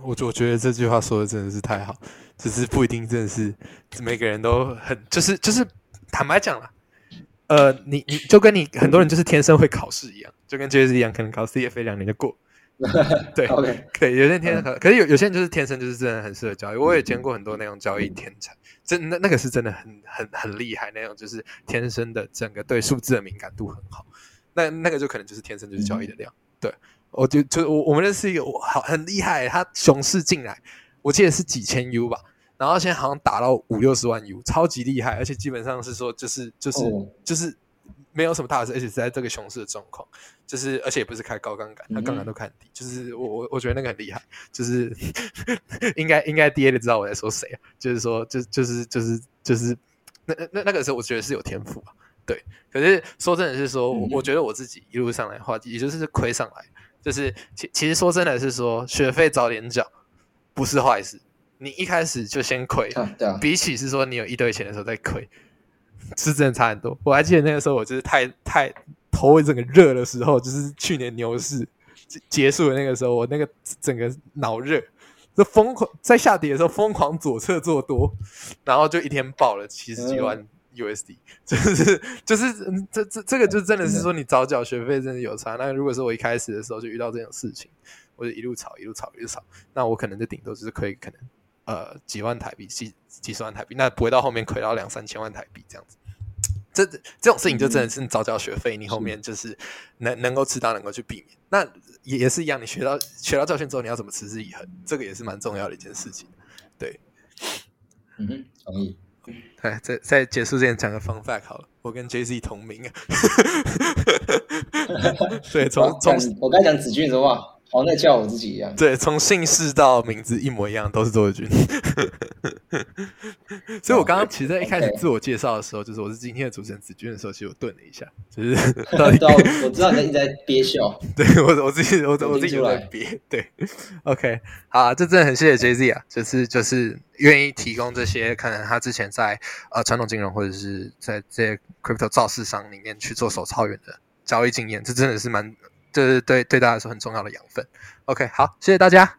我我觉得这句话说的真的是太好，只是不一定真的是每个人都很，就是就是坦白讲了，呃，你你就跟你很多人就是天生会考试一样，就跟 J S 一样，可能考 CFA 两年就过。(laughs) 对，可以，有些天生可，可是有有些人就是天生就是真的很适合交易。我也见过很多那种交易天才，真那那个是真的很很很厉害那种，就是天生的整个对数字的敏感度很好。那那个就可能就是天生就是交易的量。对，我就就我我们认识一个好很厉害，他熊市进来，我记得是几千 U 吧，然后现在好像打到五六十万 U，超级厉害，而且基本上是说就是就是就是。没有什么大事，而且是在这个熊市的状况，就是而且也不是开高杠杆，他杠杆都看低，就是我我我觉得那个很厉害，就是 (laughs) 应该应该 D A 的知道我在说谁啊，就是说就就是就是就是那那那个时候我觉得是有天赋啊，对，可是说真的是说，我觉得我自己一路上来的话，也就是亏上来，就是其其实说真的是说学费早点缴不是坏事，你一开始就先亏，对啊，比起是说你有一堆钱的时候再亏。是真的差很多。我还记得那个时候，我就是太太头整个热的时候，就是去年牛市结束的那个时候，我那个整个脑热，就疯狂在下跌的时候疯狂左侧做多，然后就一天爆了七十几万 USD，就是就是这这这个就真的是说你早缴学费真的有差。那如果说我一开始的时候就遇到这种事情，我就一路炒一路炒一路炒，那我可能就顶多就是可以可能。呃，几万台币，几几十万台币，那不会到后面亏到两三千万台币这样子。这这种事情就真的是你早交学费，你后面就是能能够知道，能够去避免。那也也是一样，你学到学到教训之后，你要怎么持之以恒，这个也是蛮重要的一件事情。对，嗯哼，同意。哎，在在结束之前讲个 fun fact 好了，我跟 J Z 同名啊。(laughs) 对，从从我刚讲子俊的话。好，那叫我自己一样。对，从姓氏到名字一模一样，都是周日君。(laughs) 所以，我刚刚其实一开始自我介绍的时候，就是我是今天的主持人子君的时候，其实我顿了一下，就是。(laughs) 我知道你在一直在憋笑。(laughs) 对我，我自己，我我自己在憋。对，OK，好，这真的很谢谢 J Z 啊，就是就是愿意提供这些，可能他之前在呃传统金融或者是在这些 crypto 造市商里面去做手操员的交易经验，这真的是蛮。对对对对大家是很重要的养分。OK，好，谢谢大家。